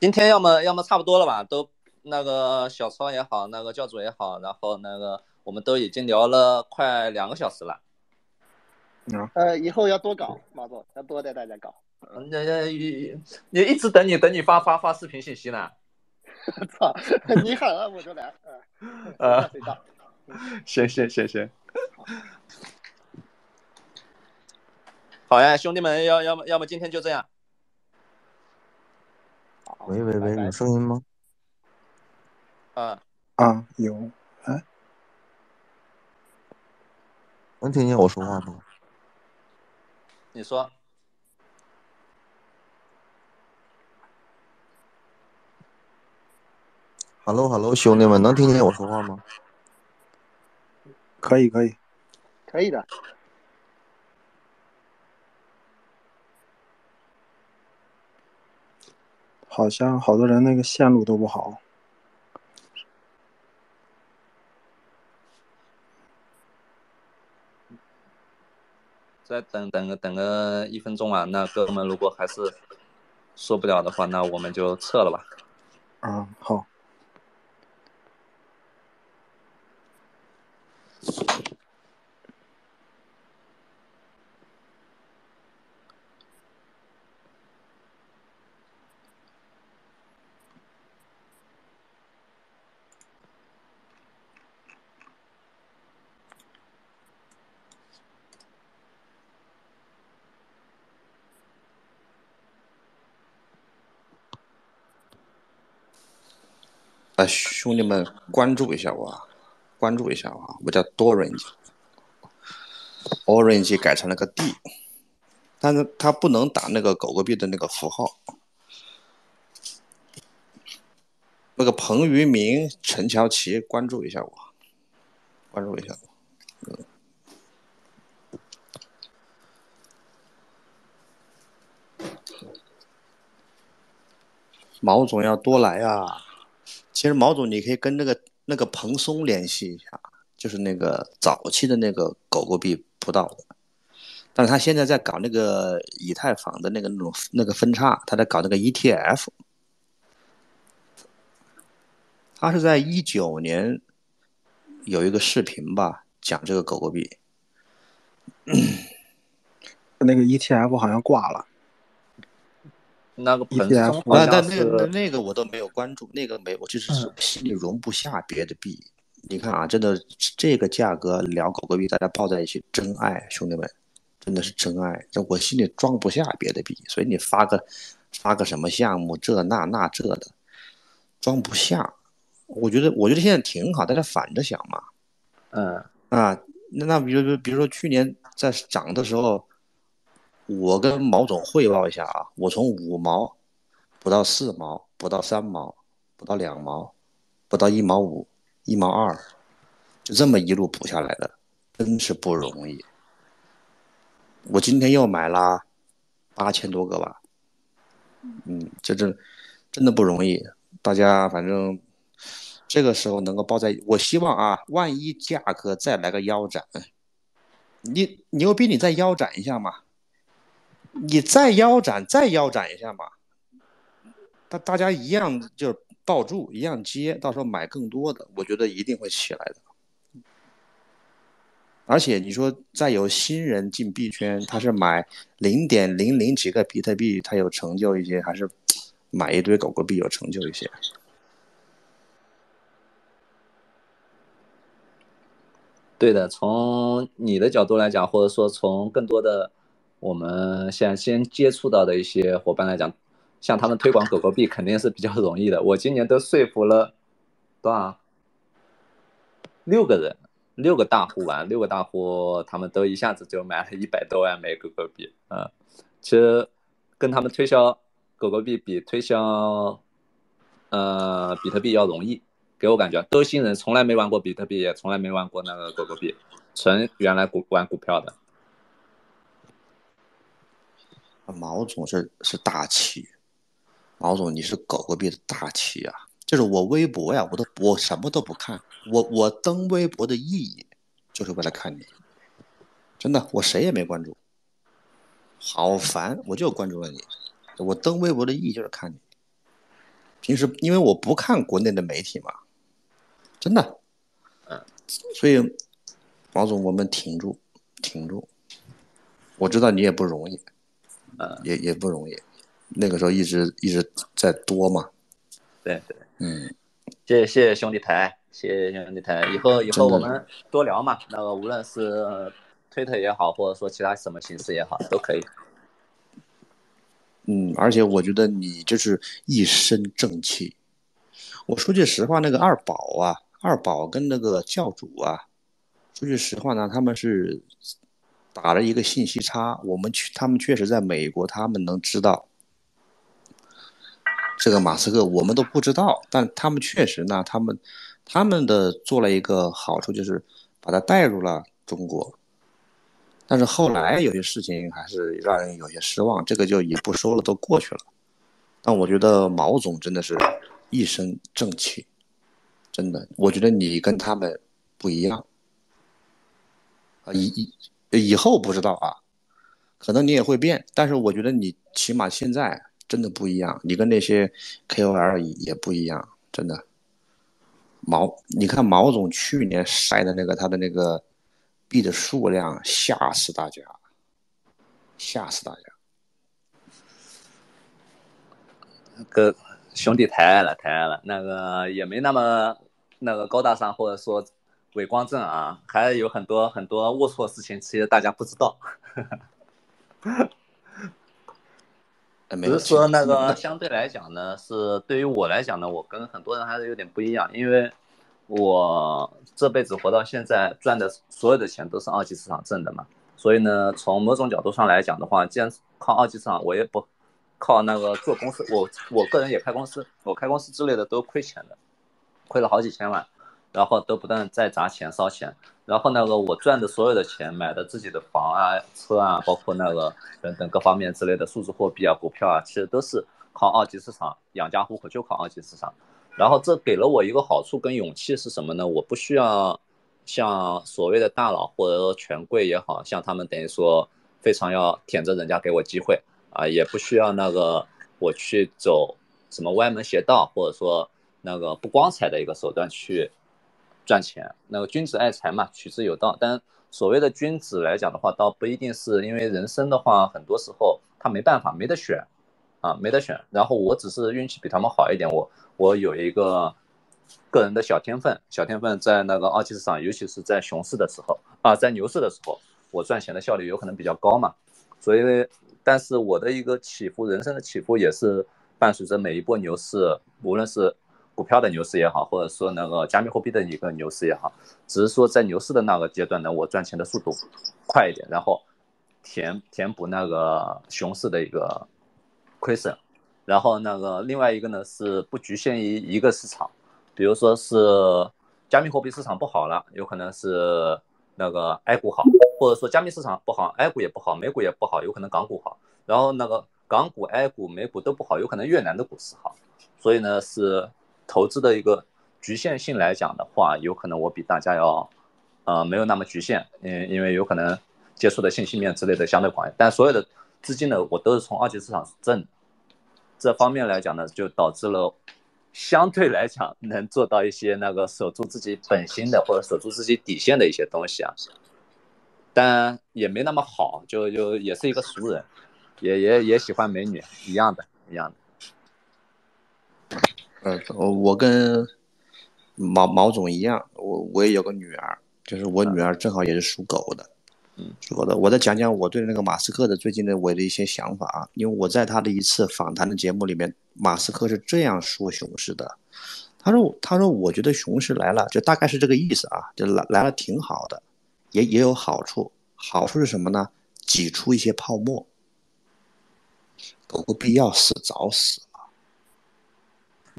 今天要么要么差不多了吧？都那个小超也好，那个教主也好，然后那个。我们都已经聊了快两个小时了，呃，以后要多搞，马总要多带大家搞。嗯，你一直等你等你发发发视频信息呢。操，你喊了我就来。呃，行行行行。好呀，兄弟们，要要么要么今天就这样。喂喂喂，有声音吗？啊啊，有。哎能听见我说话吗？你说。Hello，Hello，兄弟们，能听见我说话吗？可以，可以，可以的。好像好多人那个线路都不好。再等等个等个一分钟啊！那哥们如果还是受不了的话，那我们就撤了吧。嗯，好。兄弟们，关注一下我，关注一下我，我叫多 Orange，Orange 改成了个 D，但是他不能打那个狗狗币的那个符号。那个彭于明、陈乔琪，关注一下我，关注一下我。毛总要多来啊！其实毛总，你可以跟那个那个蓬松联系一下，就是那个早期的那个狗狗币不到的，但是他现在在搞那个以太坊的那个那种那个分叉，他在搞那个 ETF，他是在一九年有一个视频吧，讲这个狗狗币，那个 ETF 好像挂了。那个彭 ETF 松好那那个我都没有关注，那个没我就是心里容不下别的币。你看啊，真的这个价格聊狗狗币，大家抱在一起，真爱，兄弟们，真的是真爱。这我心里装不下别的币，所以你发个发个什么项目，这那那这的，装不下。我觉得我觉得现在挺好，大家反着想嘛。嗯啊，那那比如说比如说去年在涨的时候，我跟毛总汇报一下啊，我从五毛不到四毛，不到三毛，不到两毛，不到一毛五，一毛二，就这么一路补下来的，真是不容易。我今天又买了八千多个吧，嗯，这真真的不容易。大家反正这个时候能够抱在，我希望啊，万一价格再来个腰斩，你牛逼，你再腰斩一下嘛，你再腰斩，再腰斩一下嘛，大大家一样就是抱住，一样接，到时候买更多的，我觉得一定会起来的。而且你说再有新人进币圈，他是买零点零零几个比特币，他有成就一些，还是买一堆狗狗币有成就一些？对的，从你的角度来讲，或者说从更多的我们现在先接触到的一些伙伴来讲，向他们推广狗狗币肯定是比较容易的。我今年都说服了多少？六个人，六个大户玩，六个大户，他们都一下子就买了一百多万枚狗狗币嗯。其实跟他们推销狗狗币比推销呃比特币要容易。给我感觉都新人，从来没玩过比特币，也从来没玩过那个狗狗币，纯原来股玩股票的。毛总是是大气，毛总你是狗狗币的大气啊！就是我微博呀，我都我什么都不看，我我登微博的意义就是为了看你，真的，我谁也没关注，好烦，我就关注了你，我登微博的意义就是看你。平时因为我不看国内的媒体嘛。真的，嗯，所以毛总，我们挺住，挺住。我知道你也不容易，嗯，也也不容易。那个时候一直一直在多嘛，对对，嗯，谢谢谢谢兄弟台，谢谢兄弟台。以后以后我们多聊嘛，那个无论是推特也好，或者说其他什么形式也好，都可以。嗯，而且我觉得你就是一身正气。我说句实话，那个二宝啊。二宝跟那个教主啊，说句实话呢，他们是打了一个信息差。我们去，他们确实在美国，他们能知道这个马斯克，我们都不知道。但他们确实呢，他们他们的做了一个好处，就是把他带入了中国。但是后来有些事情还是让人有些失望，这个就也不说了，都过去了。但我觉得毛总真的是一身正气。真的，我觉得你跟他们不一样啊，一一以后不知道啊，可能你也会变，但是我觉得你起码现在真的不一样，你跟那些 KOL 也不一样，真的。毛，你看毛总去年晒的那个他的那个币的数量，吓死大家，吓死大家。哥。兄弟太爱了，太爱了，那个也没那么那个高大上，或者说伟光正啊，还有很多很多龌龊事情，其实大家不知道。只是说那个相对来讲呢，是对于我来讲呢，我跟很多人还是有点不一样，因为我这辈子活到现在赚的所有的钱都是二级市场挣的嘛，所以呢，从某种角度上来讲的话，既然靠二级市场，我也不。靠那个做公司，我我个人也开公司，我开公司之类的都亏钱的，亏了好几千万，然后都不断在砸钱烧钱，然后那个我赚的所有的钱，买的自己的房啊、车啊，包括那个等等各方面之类的数字货币啊、股票啊，其实都是靠二级市场养家糊口，就靠二级市场。然后这给了我一个好处跟勇气是什么呢？我不需要像所谓的大佬或者说权贵也好像他们等于说非常要舔着人家给我机会。啊，也不需要那个我去走什么歪门邪道，或者说那个不光彩的一个手段去赚钱。那个君子爱财嘛，取之有道。但所谓的君子来讲的话，倒不一定是因为人生的话，很多时候他没办法，没得选，啊，没得选。然后我只是运气比他们好一点，我我有一个个人的小天分，小天分在那个二级市场，尤其是在熊市的时候啊，在牛市的时候，我赚钱的效率有可能比较高嘛。所以，但是我的一个起伏，人生的起伏也是伴随着每一波牛市，无论是。股票的牛市也好，或者说那个加密货币的一个牛市也好，只是说在牛市的那个阶段呢，我赚钱的速度快一点，然后填填补那个熊市的一个亏损，然后那个另外一个呢是不局限于一个市场，比如说是加密货币市场不好了，有可能是那个 A 股好，或者说加密市场不好，A 股也不好，美股也不好，有可能港股好，然后那个港股、A 股、美股都不好，有可能越南的股市好，所以呢是。投资的一个局限性来讲的话，有可能我比大家要，呃，没有那么局限，因因为有可能接触的信息面之类的相对广，但所有的资金呢，我都是从二级市场挣，这方面来讲呢，就导致了相对来讲能做到一些那个守住自己本心的或者守住自己底线的一些东西啊，但也没那么好，就就也是一个俗人，也也也喜欢美女，一样的，一样的。呃，我跟毛毛总一样，我我也有个女儿，就是我女儿正好也是属狗的，嗯，属狗的。我再讲讲我对那个马斯克的最近的我的一些想法啊，因为我在他的一次访谈的节目里面，马斯克是这样说熊市的，他说他说我觉得熊市来了，就大概是这个意思啊，就来来了挺好的，也也有好处，好处是什么呢？挤出一些泡沫，狗狗币要死早死。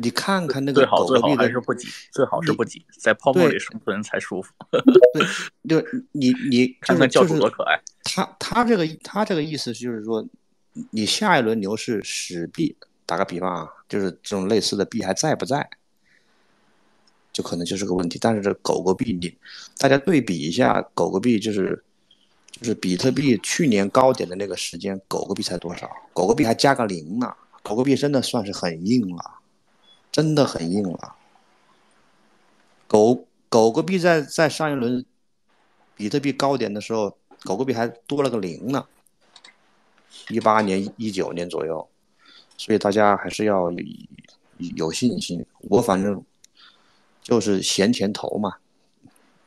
你看看那个狗狗币还是不挤，最好是不挤，在泡沫里生存才舒服。对，就你你 看看教主多可爱。他他这个他这个意思就是说，你下一轮牛市史币，打个比方啊，就是这种类似的币还在不在，就可能就是个问题。但是这狗狗币，你大家对比一下，狗狗币就是就是比特币去年高点的那个时间，狗狗币才多少？狗狗币还加个零呢，狗狗币真的算是很硬了。真的很硬了。狗狗狗币在在上一轮比特币高点的时候，狗狗币还多了个零呢。一八年、一九年左右，所以大家还是要有信心。我反正就是闲钱投嘛，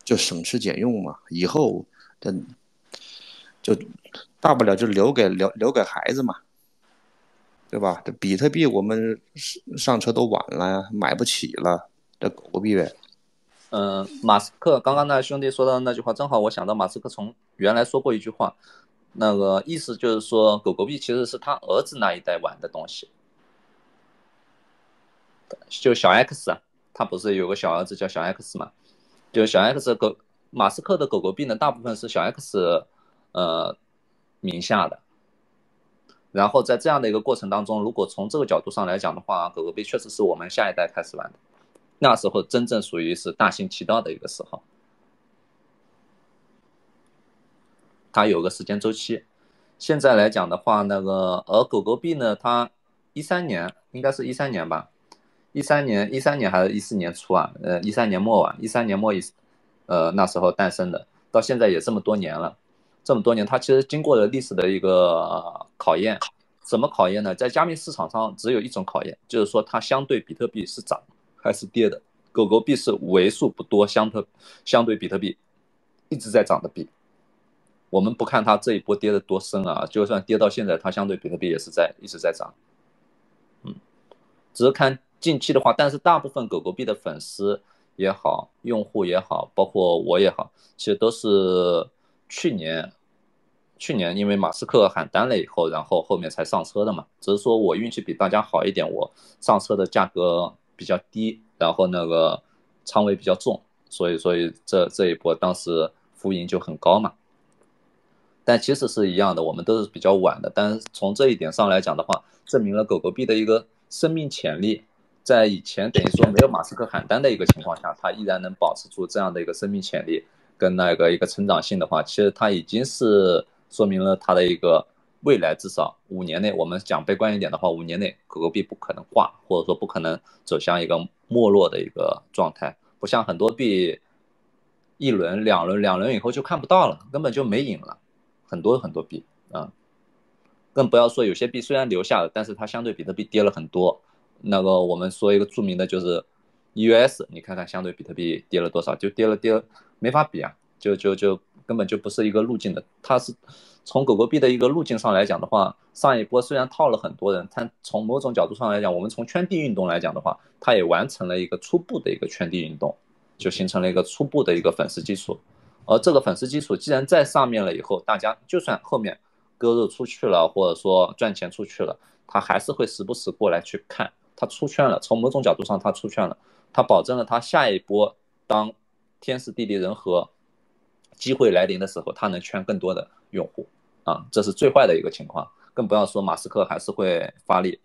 就省吃俭用嘛。以后的就大不了就留给留留给孩子嘛。对吧？这比特币我们上车都晚了呀，买不起了，这狗狗币呗。嗯，马斯克刚刚那兄弟说的那句话，正好我想到马斯克从原来说过一句话，那个意思就是说，狗狗币其实是他儿子那一代玩的东西。就小 X 啊，他不是有个小儿子叫小 X 嘛？就小 X 狗，马斯克的狗狗币呢，大部分是小 X 呃名下的。然后在这样的一个过程当中，如果从这个角度上来讲的话，狗狗币确实是我们下一代开始玩的，那时候真正属于是大行其道的一个时候。它有个时间周期，现在来讲的话，那个而狗狗币呢，它一三年应该是一三年吧，一三年一三年还是一四年初啊？呃，一三年末啊，一三年末一，呃那时候诞生的，到现在也这么多年了。这么多年，它其实经过了历史的一个考验，怎么考验呢？在加密市场上只有一种考验，就是说它相对比特币是涨还是跌的。狗狗币是为数不多相特相对比特币一直在涨的币。我们不看它这一波跌的多深啊，就算跌到现在，它相对比特币也是在一直在涨。嗯，只是看近期的话，但是大部分狗狗币的粉丝也好，用户也好，包括我也好，其实都是。去年，去年因为马斯克喊单了以后，然后后面才上车的嘛。只是说我运气比大家好一点，我上车的价格比较低，然后那个仓位比较重，所以所以这这一波当时浮盈就很高嘛。但其实是一样的，我们都是比较晚的。但是从这一点上来讲的话，证明了狗狗币的一个生命潜力，在以前等于说没有马斯克喊单的一个情况下，它依然能保持住这样的一个生命潜力。跟那个一个成长性的话，其实它已经是说明了它的一个未来，至少五年内，我们讲悲观一点的话，五年内狗狗币不可能挂，或者说不可能走向一个没落的一个状态。不像很多币，一轮、两轮、两轮以后就看不到了，根本就没影了，很多很多币啊，更不要说有些币虽然留下了，但是它相对比特币跌了很多。那个我们说一个著名的就是 EUS，你看看相对比特币跌了多少，就跌了跌了，没法比啊，就就就根本就不是一个路径的。它是从狗狗币的一个路径上来讲的话，上一波虽然套了很多人，但从某种角度上来讲，我们从圈地运动来讲的话，它也完成了一个初步的一个圈地运动。就形成了一个初步的一个粉丝基础，而这个粉丝基础既然在上面了以后，大家就算后面割肉出去了，或者说赚钱出去了，他还是会时不时过来去看，他出圈了，从某种角度上他出圈了，他保证了他下一波当天时地利人和机会来临的时候，他能圈更多的用户。啊，这是最坏的一个情况，更不要说马斯克还是会发力